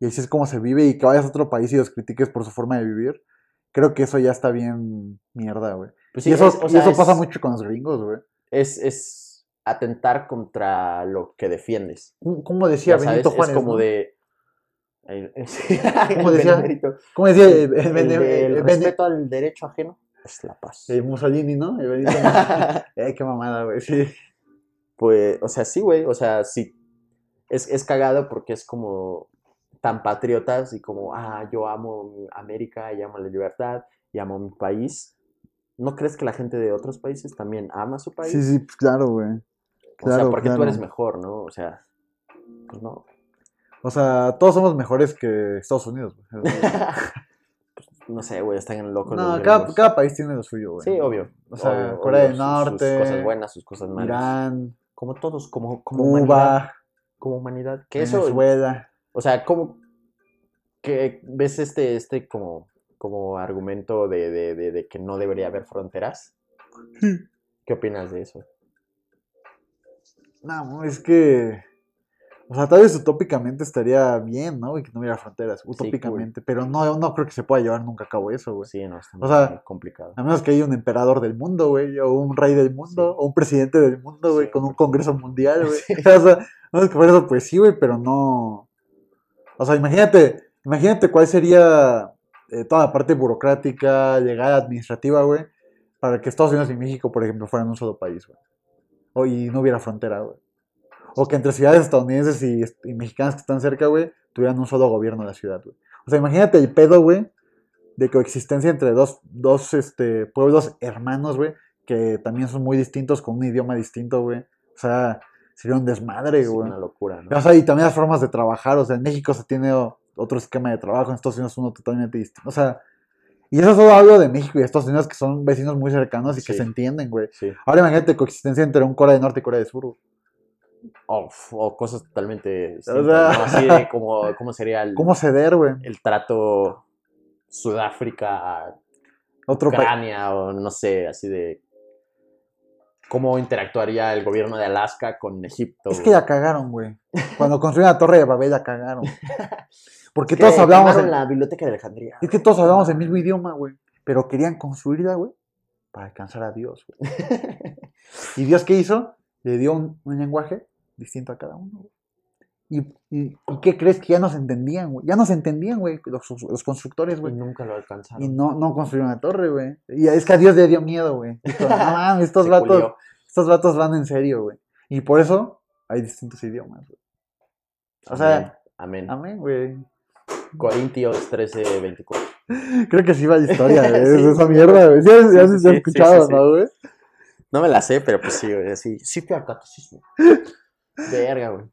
Y así es como se vive y que vayas a otro país y los critiques por su forma de vivir. Creo que eso ya está bien mierda, güey. Pues sí, y eso, es- o y eso es- pasa mucho con los gringos, güey. es, es atentar contra lo que defiendes. ¿Cómo- ¿Cómo decía Ya sabes, Benito Juárez? es como no? de... ¿Cómo decía? ¿Cómo decía? El, el- El, el- de- el el- el- respeto al derecho ajeno es la paz. Mussolini, ¿no? El Benito- eh, qué mamada, güey. Sí. Pues, o sea, sí, güey, o sea, sí. Es, es cagado porque es como tan patriotas y como, ah, yo amo América y amo la libertad y amo mi país. ¿No crees que la gente de otros países también ama su país? Sí, sí, pues claro, güey. o sea, porque claro. tú eres mejor, ¿no? O sea, pues no. O sea, todos somos mejores que Estados Unidos, güey. No sé, güey, están locos. los No, cada, gringos. cada país tiene lo suyo, güey. Sí, obvio. O sea, obvio, Corea obvio, del Norte, Sus cosas buenas, sus cosas malas. Irán, Como todos, como, como humanidad. Cuba, Como humanidad. Que eso, Venezuela. O sea, ¿cómo que ves este, este como, como argumento de, de- de- de que no debería haber fronteras? ¿Qué opinas de eso? No, es que. O sea, tal vez utópicamente estaría bien, ¿no? Y que no hubiera fronteras, cool. utópicamente. Pero no, no creo que se pueda llevar nunca a cabo eso, güey. Sí, no, está O sea, muy complicado. A menos que haya un emperador del mundo, güey, o un rey del mundo, Sí. o un presidente del mundo, güey, Sí. con un congreso mundial, güey. O sea, no es que por eso, pues sí, güey, pero no. O sea, imagínate, imagínate cuál sería eh, toda la parte burocrática, legal, administrativa, güey, para que Estados Unidos y México, por ejemplo, fueran un solo país, güey. O y no hubiera frontera, güey. O que entre ciudades estadounidenses y, y mexicanas que están cerca, güey, tuvieran un solo gobierno de la ciudad, güey. O sea, imagínate el pedo, güey, de coexistencia entre dos, dos este, pueblos hermanos, güey, que también son muy distintos, con un idioma distinto, güey. O sea, sería un desmadre, Es güey. una locura, ¿no? O sea, y también las formas de trabajar, o sea, en México se tiene otro esquema de trabajo, en Estados Unidos uno totalmente distinto. O sea, y eso solo hablo de México y Estados Unidos, que son vecinos muy cercanos y que Sí. se entienden, güey. Sí. Ahora imagínate coexistencia entre un Corea del Norte y Corea del Sur. güey. O, o cosas totalmente distintas, sea- ¿no? Así de como, cómo sería el, ¿Cómo ceder, güey? el trato Sudáfrica, Otro. Ucrania o no sé, así de cómo interactuaría el gobierno de Alaska con Egipto. Es que ya cagaron, güey. Cuando construyeron la Torre de Babel ya cagaron. Porque Es que todos hablamos el- la biblioteca de Alejandría. Es que todos hablamos el mismo idioma, güey. Pero querían construirla, güey, para alcanzar a Dios, güey. ¿Y Dios qué hizo? Le dio un, un lenguaje distinto a cada uno. ¿Y, y, y qué crees que ya nos entendían, güey? Ya nos entendían, güey, los, los constructores, Y güey. nunca lo alcanzaron. Y no, no construyeron la torre, güey. Y es que a Dios le dio miedo, güey. No mames, estos vatos, culió. estos vatos van en serio, güey. Y por eso hay distintos idiomas, güey. O sea, Amén. Amén. güey. Corintios 13, 24. Creo que sí va la historia, güey. Sí, esa mierda, güey. Sí, ya, Sí, se ha escuchado. ¿no, güey? No me la sé, pero pues sí, güey. Sí, sí fui al catecismo. Verga, güey.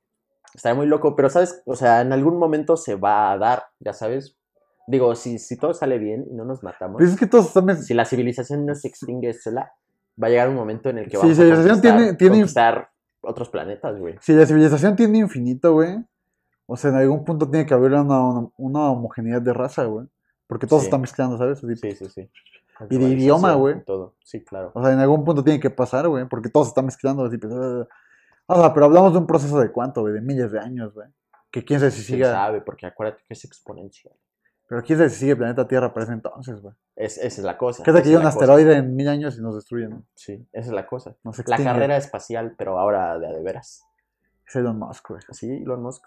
Estaría muy loco, pero sabes, o sea, en algún momento se va a dar, ya sabes. Digo, si, si todo sale bien y no nos matamos, Pues es que todos están... si la civilización no se extingue sola, va a llegar un momento en el que Sí, vamos a civilización conquistar, tiene- tiene- conquistar otros planetas, güey. Si la civilización tiene infinito, güey, o sea, en algún punto tiene que haber una, una, una homogeneidad de raza, güey. Porque todos Sí. están mezclando, ¿sabes? Así, Sí, sí, sí. Y de idioma, güey. Todo, sí, claro. O sea, en algún punto tiene que pasar, güey, porque todos están mezclando. Así. O sea, pero hablamos de un proceso de cuánto, güey, de miles de años, güey. Que quién sabe si ¿Quién siga. sabe? Porque acuérdate que es exponencial. Pero quién sabe si sigue el planeta Tierra para ese entonces, güey. Es, esa es la cosa. ¿Qué tal que llega un cosa. asteroide en mil años y nos destruyen? Sí, esa es la cosa. Nos La carrera espacial, pero ahora de a de veras. Es Elon Musk, güey. Sí, Elon Musk.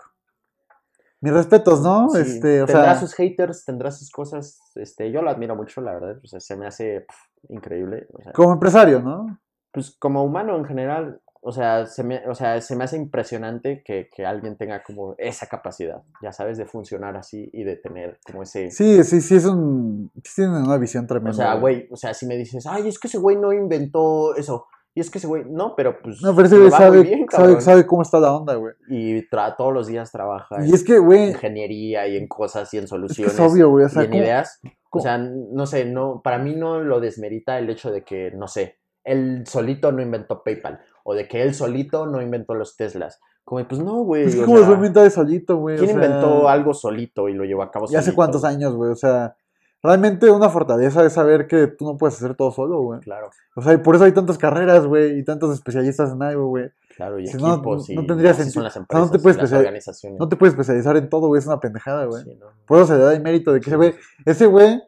Mis respetos, ¿no? Sí, este, o tendrá sea, sus haters, tendrá sus cosas. Este, yo lo admiro mucho, la verdad. O sea, se me hace increíble. O sea, como empresario, ¿no? pues como humano en general, o sea, se me, o sea, se me hace impresionante que, que alguien tenga como esa capacidad, ya sabes, de funcionar así y de tener como ese... Sí, sí, sí, es un. Tienen una visión tremenda. o sea, güey, o sea, si me dices, ay, es que ese güey no inventó eso, y es que ese güey, no, pero pues... No, pero ese güey sabe, bien, sabe, sabe cómo está la onda, güey. Y todos los días trabaja Y en es que, güey, ingeniería y en cosas y en es que soluciones. es obvio, güey. O sea, y en ¿cómo- ideas. O sea, no sé, no, para mí no lo desmerita el hecho de que, no sé, él solito no inventó PayPal o de que él solito no inventó los Teslas. Como, pues no, güey. es que o como sea, se inventa de solito, güey. o ¿Quién sea, inventó algo solito y lo llevó a cabo ¿Y hace solito, cuántos años, güey? O sea, realmente una fortaleza es saber que tú no puedes hacer todo solo, güey. Claro, O sea, y por eso hay tantas carreras, güey, y tantos especialistas en algo, güey. claro, y Si no, equipos no y tendría sentido. son las O sea, no empresas, te puedes las organizaciones. No te puedes especializar en todo, güey, es una pendejada, güey. Sí, no. Por eso se le da el mérito de que ese güey, ese güey,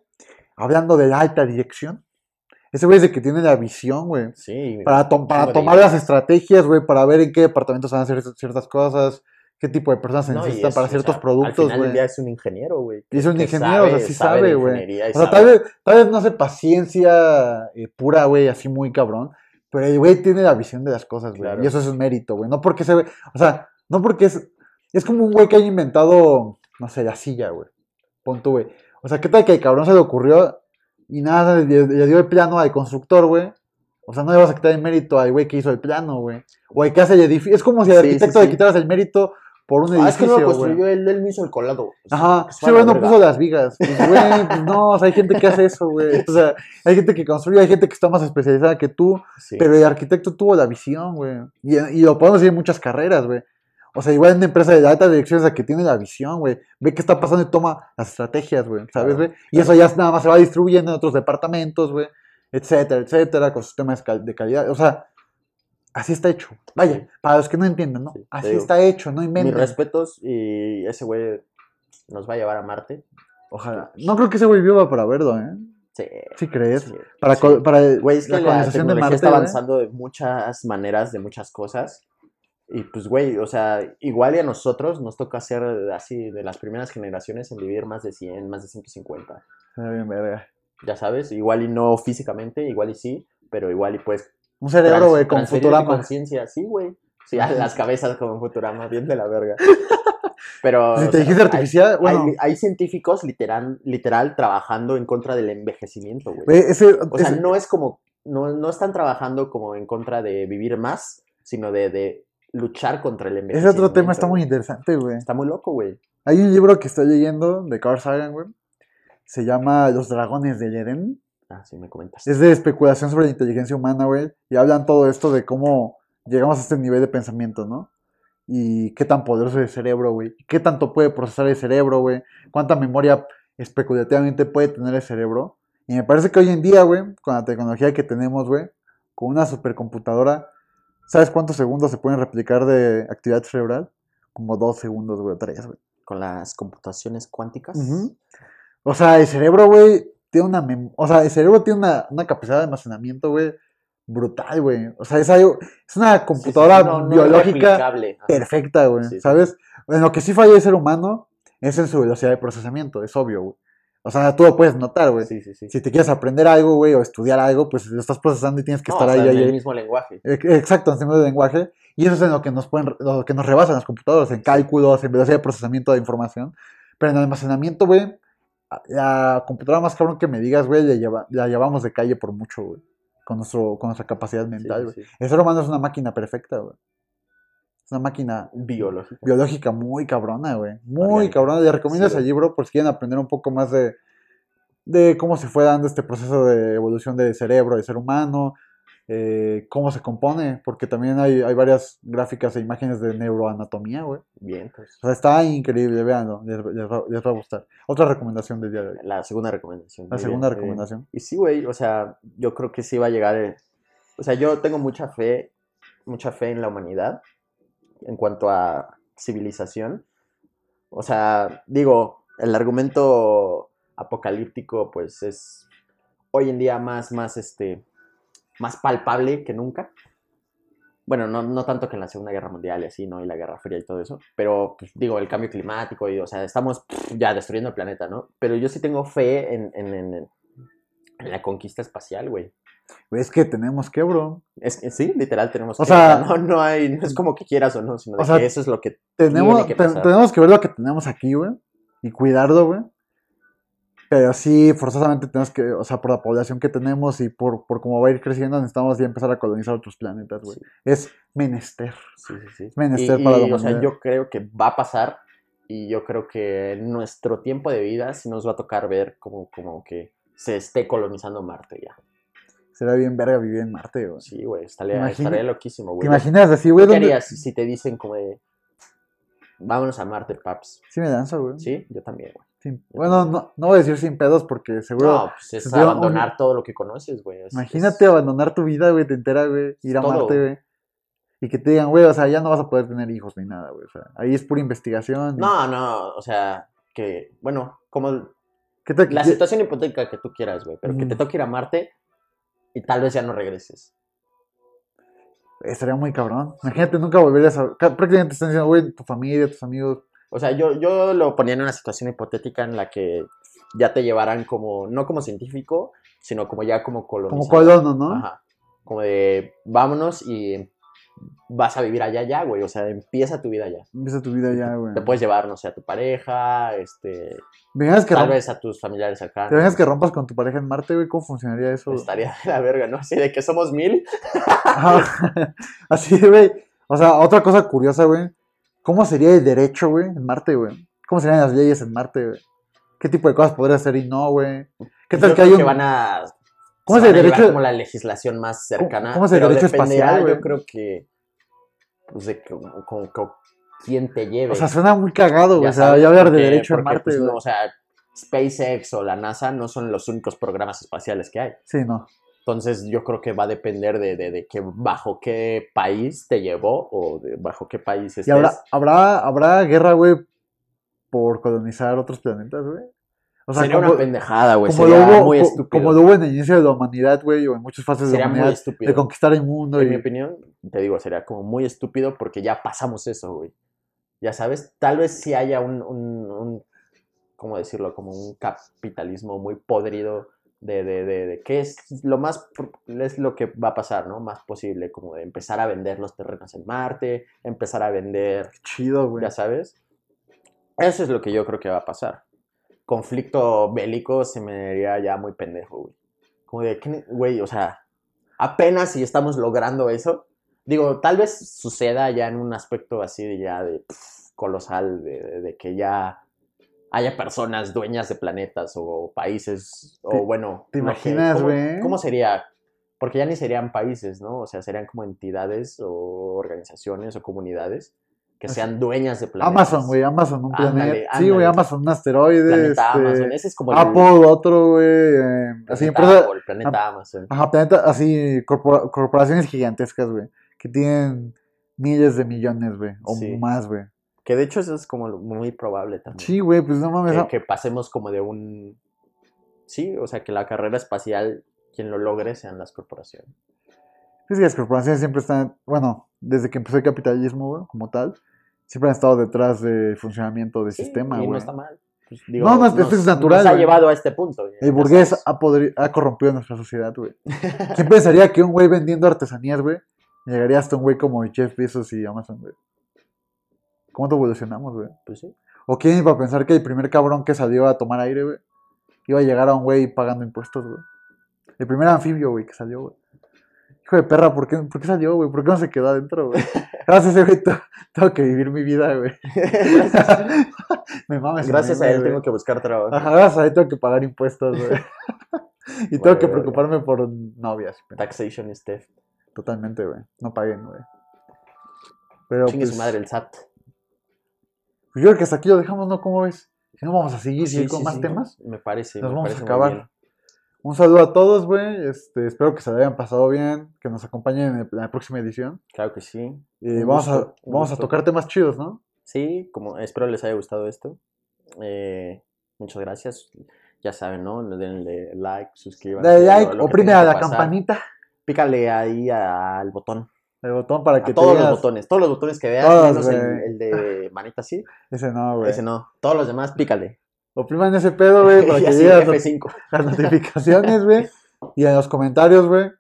hablando de la alta dirección, ese güey es el que tiene la visión, güey. Sí, Para, para tomar las estrategias, güey, para ver en qué departamentos van a hacer ciertas cosas, qué tipo de personas se No, necesitan es, para o ciertos sea, productos, Al final güey. día es un ingeniero, güey. Y es un ingeniero, o sea, sí sabe güey. O sea, sabe- tal vez, tal vez no hace paciencia eh, pura, güey, así muy cabrón. Pero el güey tiene la visión de las cosas, güey. Claro. Y eso es un mérito, güey. No porque se ve. O sea, no porque es. Es como un güey que haya inventado, no sé, la silla, güey. Pon tú, güey. O sea, ¿qué tal que al cabrón se le ocurrió y nada, le, le dio el plano al constructor, güey? O sea, no le vas a quitar el mérito al güey que hizo el plano, güey. O al que hace el edificio. Es como si al Sí, arquitecto sí. le quitaras el mérito por un Ah, es que edificio, no lo güey. construyó él, él hizo el colado. Sea, Ajá, que se sí, va a güey, no verga. puso las vigas. Pues, güey, pues no, o sea, hay gente que hace eso, güey. O sea, hay gente que construye, hay gente que está más especializada que tú, Sí. pero el arquitecto tuvo la visión, güey. Y, y lo podemos decir en muchas carreras, güey. O sea, igual en una empresa de alta dirección es la que tiene la visión, güey. Ve qué está pasando y toma las estrategias, güey. ¿Sabes, güey? Y eso ya nada más se va distribuyendo en otros departamentos, güey. Etcétera, etcétera, con sistemas de cal- de calidad. O sea, así está hecho. Vaya, para los que no entienden, ¿no? Sí, Así digo, está hecho, no Mis inventen. respetos y ese güey nos va a llevar a Marte. Ojalá. No creo que ese güey viva para verlo, ¿eh? Sí. ¿Sí crees? sí, Para, sí. para el- Güey, es que la la, colonización de Marte, está avanzando de muchas maneras, de muchas cosas. Y pues, güey, o sea, igual y a nosotros nos toca ser así de las primeras generaciones en vivir más de 100, más de 150. Está bien, verga. Ya sabes, igual y no físicamente, igual y sí, pero igual y pues Un cerebro, güey, con Futurama. conciencia, sí, güey. Sí, a las cabezas como Futurama, bien de la verga. Pero. Sea, artificial, hay, bueno. hay- hay científicos literal, literal trabajando en contra del envejecimiento, güey. Ese, O sea, ese- no es como. No, no están trabajando como en contra de vivir más, sino de, de luchar contra el ese envejecimiento. otro tema está muy interesante, güey. Está muy loco, güey. Hay un libro que estoy leyendo de Carl Sagan, güey. Se llama Los dragones del Edén. Ah, sí, me comentas. Es de especulación sobre la inteligencia humana, güey. Y hablan todo esto de cómo llegamos a este nivel de pensamiento, ¿no? Y qué tan poderoso es el cerebro, güey. ¿Qué tanto puede procesar el cerebro, güey? ¿Cuánta memoria especulativamente puede tener el cerebro? Y me parece que hoy en día, güey, con la tecnología que tenemos, güey, con una supercomputadora, ¿sabes cuántos segundos se pueden replicar de actividad cerebral? Como dos segundos, güey, o tres, güey. Con las computaciones cuánticas. O sea, el cerebro, güey, tiene una mem- o sea, el cerebro tiene una, una capacidad de almacenamiento, güey, brutal, güey. O sea, es algo, es una Sí, sí, computadora no- no es biológica perfecta, güey, sí. ¿sabes? En lo que sí falla el ser humano es en su velocidad de procesamiento, es obvio, güey. O sea, tú lo puedes notar, güey. Sí, sí, sí. Si te quieres aprender algo, güey, o estudiar algo, pues lo estás procesando y tienes que No, estar o sea, ahí, en ahí, el mismo lenguaje. Ex- Exacto, en términos de lenguaje. Y eso es en lo que nos pueden, lo que nos rebasan las computadoras, en cálculos, en velocidad de procesamiento de información. Pero en almacenamiento, güey, la computadora más cabrón que me digas, güey, la, lleva- la llevamos de calle por mucho, güey. Con, nuestro, con nuestra capacidad mental, güey. sí, sí. El ser humano es una máquina perfecta, güey. Es una máquina biológica muy cabrona, güey. Muy Orgánica. cabrona. Les recomiendo ese libro por si quieren aprender un poco más de, de cómo se fue dando este proceso de evolución del cerebro del ser humano, eh, cómo se compone, porque también hay, hay varias gráficas e imágenes de neuroanatomía, güey. Bien, pues. O sea, está increíble, véanlo, les, les va, les va a gustar. Otra recomendación del día de hoy. La segunda recomendación. La segunda bien, recomendación. Y sí, güey, o sea, yo creo que sí va a llegar. eh, O sea, yo tengo mucha fe, mucha fe en la humanidad en cuanto a civilización. O sea, digo, el argumento apocalíptico, pues es hoy en día más, más, este, más palpable que nunca. Bueno, no, no tanto que en la Segunda Guerra Mundial y así, ¿no? Y la Guerra Fría y todo eso. Pero, pues, digo, el cambio climático y, o sea, estamos ya destruyendo el planeta, ¿no? Pero yo sí tengo fe en- en la conquista espacial, güey. Es que tenemos que, bro. Es que sí, literal tenemos O que. sea- no, no hay, no es como que quieras o no, sino de O sea, que eso es lo que Tenemos, que pasar. tenemos que ver lo que tenemos aquí, güey. Y cuidarlo, güey. Pero sí, forzosamente tenemos que, o sea, por la población que tenemos y por, por cómo va a ir creciendo, necesitamos ya empezar a colonizar otros planetas, güey. Sí. Es menester. Sí, sí, sí. Es menester y, para la y, o sea, humanidad. yo creo que va a pasar y yo creo que en nuestro tiempo de vida sí nos va a tocar ver como, como que se esté colonizando Marte ya. Será bien verga vivir en Marte, güey. Sí, güey, estaría, estaría loquísimo, ¿Te güey. imaginas así, güey? ¿Tú qué ¿Dónde- harías si te dicen como de vámonos a Marte, paps? Sí me lanzo, güey. Sí, yo también, güey. Sin- Bueno, no, no voy a decir sin pedos porque seguro... No, pues es un- abandonar todo lo que conoces, güey. es- Imagínate es- abandonar tu vida, güey, te entera, güey, ir a Todo, Marte, güey. Y que te digan, güey, o sea, ya no vas a poder tener hijos ni nada, güey. O sea, ahí es pura investigación. y- No, no, o sea, que, bueno, como ¿Qué tal que la situación hipotética que tú quieras, güey, pero que te toque ir a Marte y tal vez ya no regreses. Estaría muy cabrón. Imagínate nunca volverías a... ca- Prácticamente te están diciendo, güey, tu familia, tus amigos. O sea, yo, yo lo ponía en una situación hipotética en la que ya te llevaran como, no como científico, sino como ya como Como colonizador. colono, ¿no? Ajá. Como de, vámonos y vas a vivir allá ya, güey. O sea, empieza tu vida allá. Empieza tu vida ya, güey. Te puedes llevar, no sé, a tu pareja, este, ¿Te imaginas que, tal vez a tus familiares acá. ¿Te imaginas que rompas con tu pareja en Marte, güey? ¿Cómo funcionaría eso? Estaría de la verga, ¿no? Así de que somos mil. Así, güey. O sea, otra cosa curiosa, güey. ¿Cómo sería el derecho, güey, en Marte, güey? ¿Cómo serían las leyes en Marte, güey? ¿Qué tipo de cosas podría hacer y no, güey? ¿Qué tal Yo que hay un... que van a. ¿Cómo se es el a derecho- como la legislación más cercana. cómo es el derecho espacial? Yo creo que. Pues de que- con, quién te lleve. O sea, suena muy cagado, güey. Ya O sea, ya hablar de derecho porque, Marte, pues, no, o sea, SpaceX o la NASA no son los únicos programas espaciales que hay. Sí, no. Entonces yo creo que va a depender de, de, de que bajo qué país te llevó o de bajo qué país estés. ¿Y habrá, habrá, habrá guerra, güey, por colonizar otros planetas, güey? O sea, sería como, una pendejada, güey. como Sería lo hubo, muy estúpido. como lo hubo en el inicio de la humanidad, güey, o en muchas fases de sería la muy humanidad, estúpido. de conquistar el mundo. En mi Y, opinión, te digo, sería como muy estúpido porque ya pasamos eso, güey. Ya sabes, tal vez si haya un, un, un- ¿cómo decirlo? Como un capitalismo muy podrido de, de, de, de qué es lo más, es lo que va a pasar, ¿no? Más posible, como de empezar a vender los terrenos en Marte, empezar a vender, chido, güey. ya sabes. Eso es lo que yo creo que va a pasar. Conflicto bélico se me haría ya muy pendejo, güey. Como de, ¿qué ne- güey, o sea, apenas si estamos logrando eso. Digo, tal vez suceda ya en un aspecto así de ya de pf, colosal, de, de- de que ya haya personas dueñas de planetas o países, o bueno. te imaginas, ¿cómo- güey? ¿Cómo sería? Porque ya ni serían países, ¿no? O sea, serían como entidades o organizaciones o comunidades que Así- sean dueñas de planetas. Amazon, güey, Amazon, un Ándale, planeta. Sí, güey. Amazon, un asteroide. Planeta este, Amazon. Ese es como el Apple, otro, güey. eh, así, planeta empresa, Apple, planeta Amazon. ajá, planeta, así, corpora- corporaciones gigantescas, güey, que tienen miles de millones, güey, o Sí. más, güey. Que de hecho eso es como muy probable también. Sí, güey, pues no mames. que pasemos como de un... Sí, o sea, que la carrera espacial, quien lo logre sean las corporaciones. Es que las corporaciones siempre están, bueno, desde que empezó el capitalismo, güey, como tal, siempre han estado detrás del funcionamiento del Sí, sistema, y güey. no está mal. Pues, digo, No, no, esto es natural, Nos ha güey. llevado a este punto. ya El burgués ha, podri- ha corrompido nuestra sociedad, güey. ¿Quién pensaría que un güey vendiendo artesanías, güey, llegaría hasta un güey como Jeff Bezos y Amazon, güey? ¿Cómo te evolucionamos, güey? Pues sí. ¿O quién iba a pensar que el primer cabrón que salió a tomar aire, güey, iba a llegar a un güey pagando impuestos, güey? El primer anfibio, güey, que salió, güey. Hijo de perra, ¿por qué, ¿por qué salió, güey? ¿Por qué no se quedó adentro, güey? Gracias a ese güey, tengo que vivir mi vida, güey. Me mames. Gracias a él tengo que buscar trabajo. Ajá, gracias a él tengo que pagar impuestos, güey. y tengo que vale. preocuparme por novias. Taxation is theft. Totalmente, güey. No paguen, güey. Pero Chingue pues, su madre el SAT. pues, yo creo que hasta aquí lo dejamos, ¿no? ¿Cómo ves? Si no vamos a seguir, Sí, con sí, más temas. Me parece. Nos me vamos a parece acabar. Un saludo a todos, güey. Este, espero que se la hayan pasado bien, que nos acompañen en la próxima edición. Claro que sí. Y Un vamos, a, gusto, vamos a tocar temas chidos, ¿no? Sí, como espero les haya gustado esto. Eh, muchas gracias. Ya saben, ¿no? Denle like, suscríbanse. Lo- like, lo oprime a la pasar. campanita, Pícale ahí al botón. el botón para que A todos los botones. Todos los botones que veas, Todos, menos el, el de manita así. Ese no, güey. Ese no. Todos los demás, pícale. Opriman ese pedo, güey, para Y que lleguen las not- F5. las notificaciones, güey. Y en los comentarios, güey,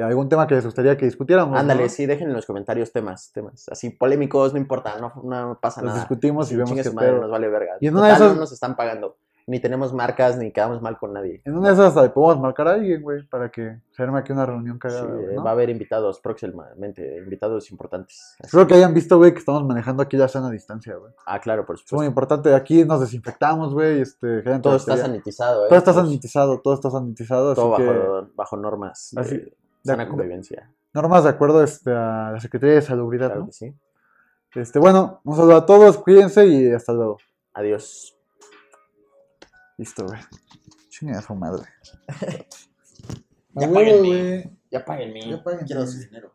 algún tema que les gustaría que discutiéramos. Ándale, ¿no? sí, dejen en los comentarios temas, temas. Así polémicos, no importa, no, no pasa Los nada. discutimos y Sí, vemos qué madre, nos vale verga. Y en una de Total, esas- no nos están pagando. Ni tenemos marcas, ni quedamos mal con nadie. En una de esas hasta le podemos marcar a alguien, güey, para que se arme aquí una reunión Sí, cagada, ¿no? Va a haber invitados próximamente, invitados importantes. Así- Espero que hayan visto, güey, que estamos manejando aquí la sana distancia, güey. Ah, claro, por Es muy supuesto. importante. Aquí nos desinfectamos, güey. Este, Todo está sanitizado, ¿eh? Todo está sanitizado, todo está sanitizado. Todo así que bajo, bajo normas de Así- sana convivencia. normas de acuerdo este, a la Secretaría de Salubridad, Claro ¿no? que sí. Este, bueno, un saludo a todos, cuídense y hasta luego. Adiós. Listo, güey. Chingue a su madre. Ya páguenme. güey. Ya páguenme. Ya páguenme. Quiero su dinero.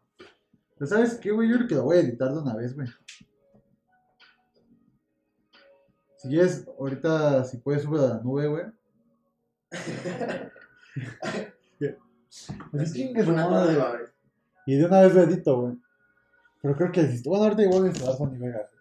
Pero ¿Sabes qué, güey? Yo creo que lo voy a editar de una vez, güey. Si quieres, ahorita, si puedes, sube a la nube, güey. Pues chingue su Una madre. güey. Y de una vez lo edito, güey. Pero creo que existe. Bueno, ahorita igual instalar Sony Vegas.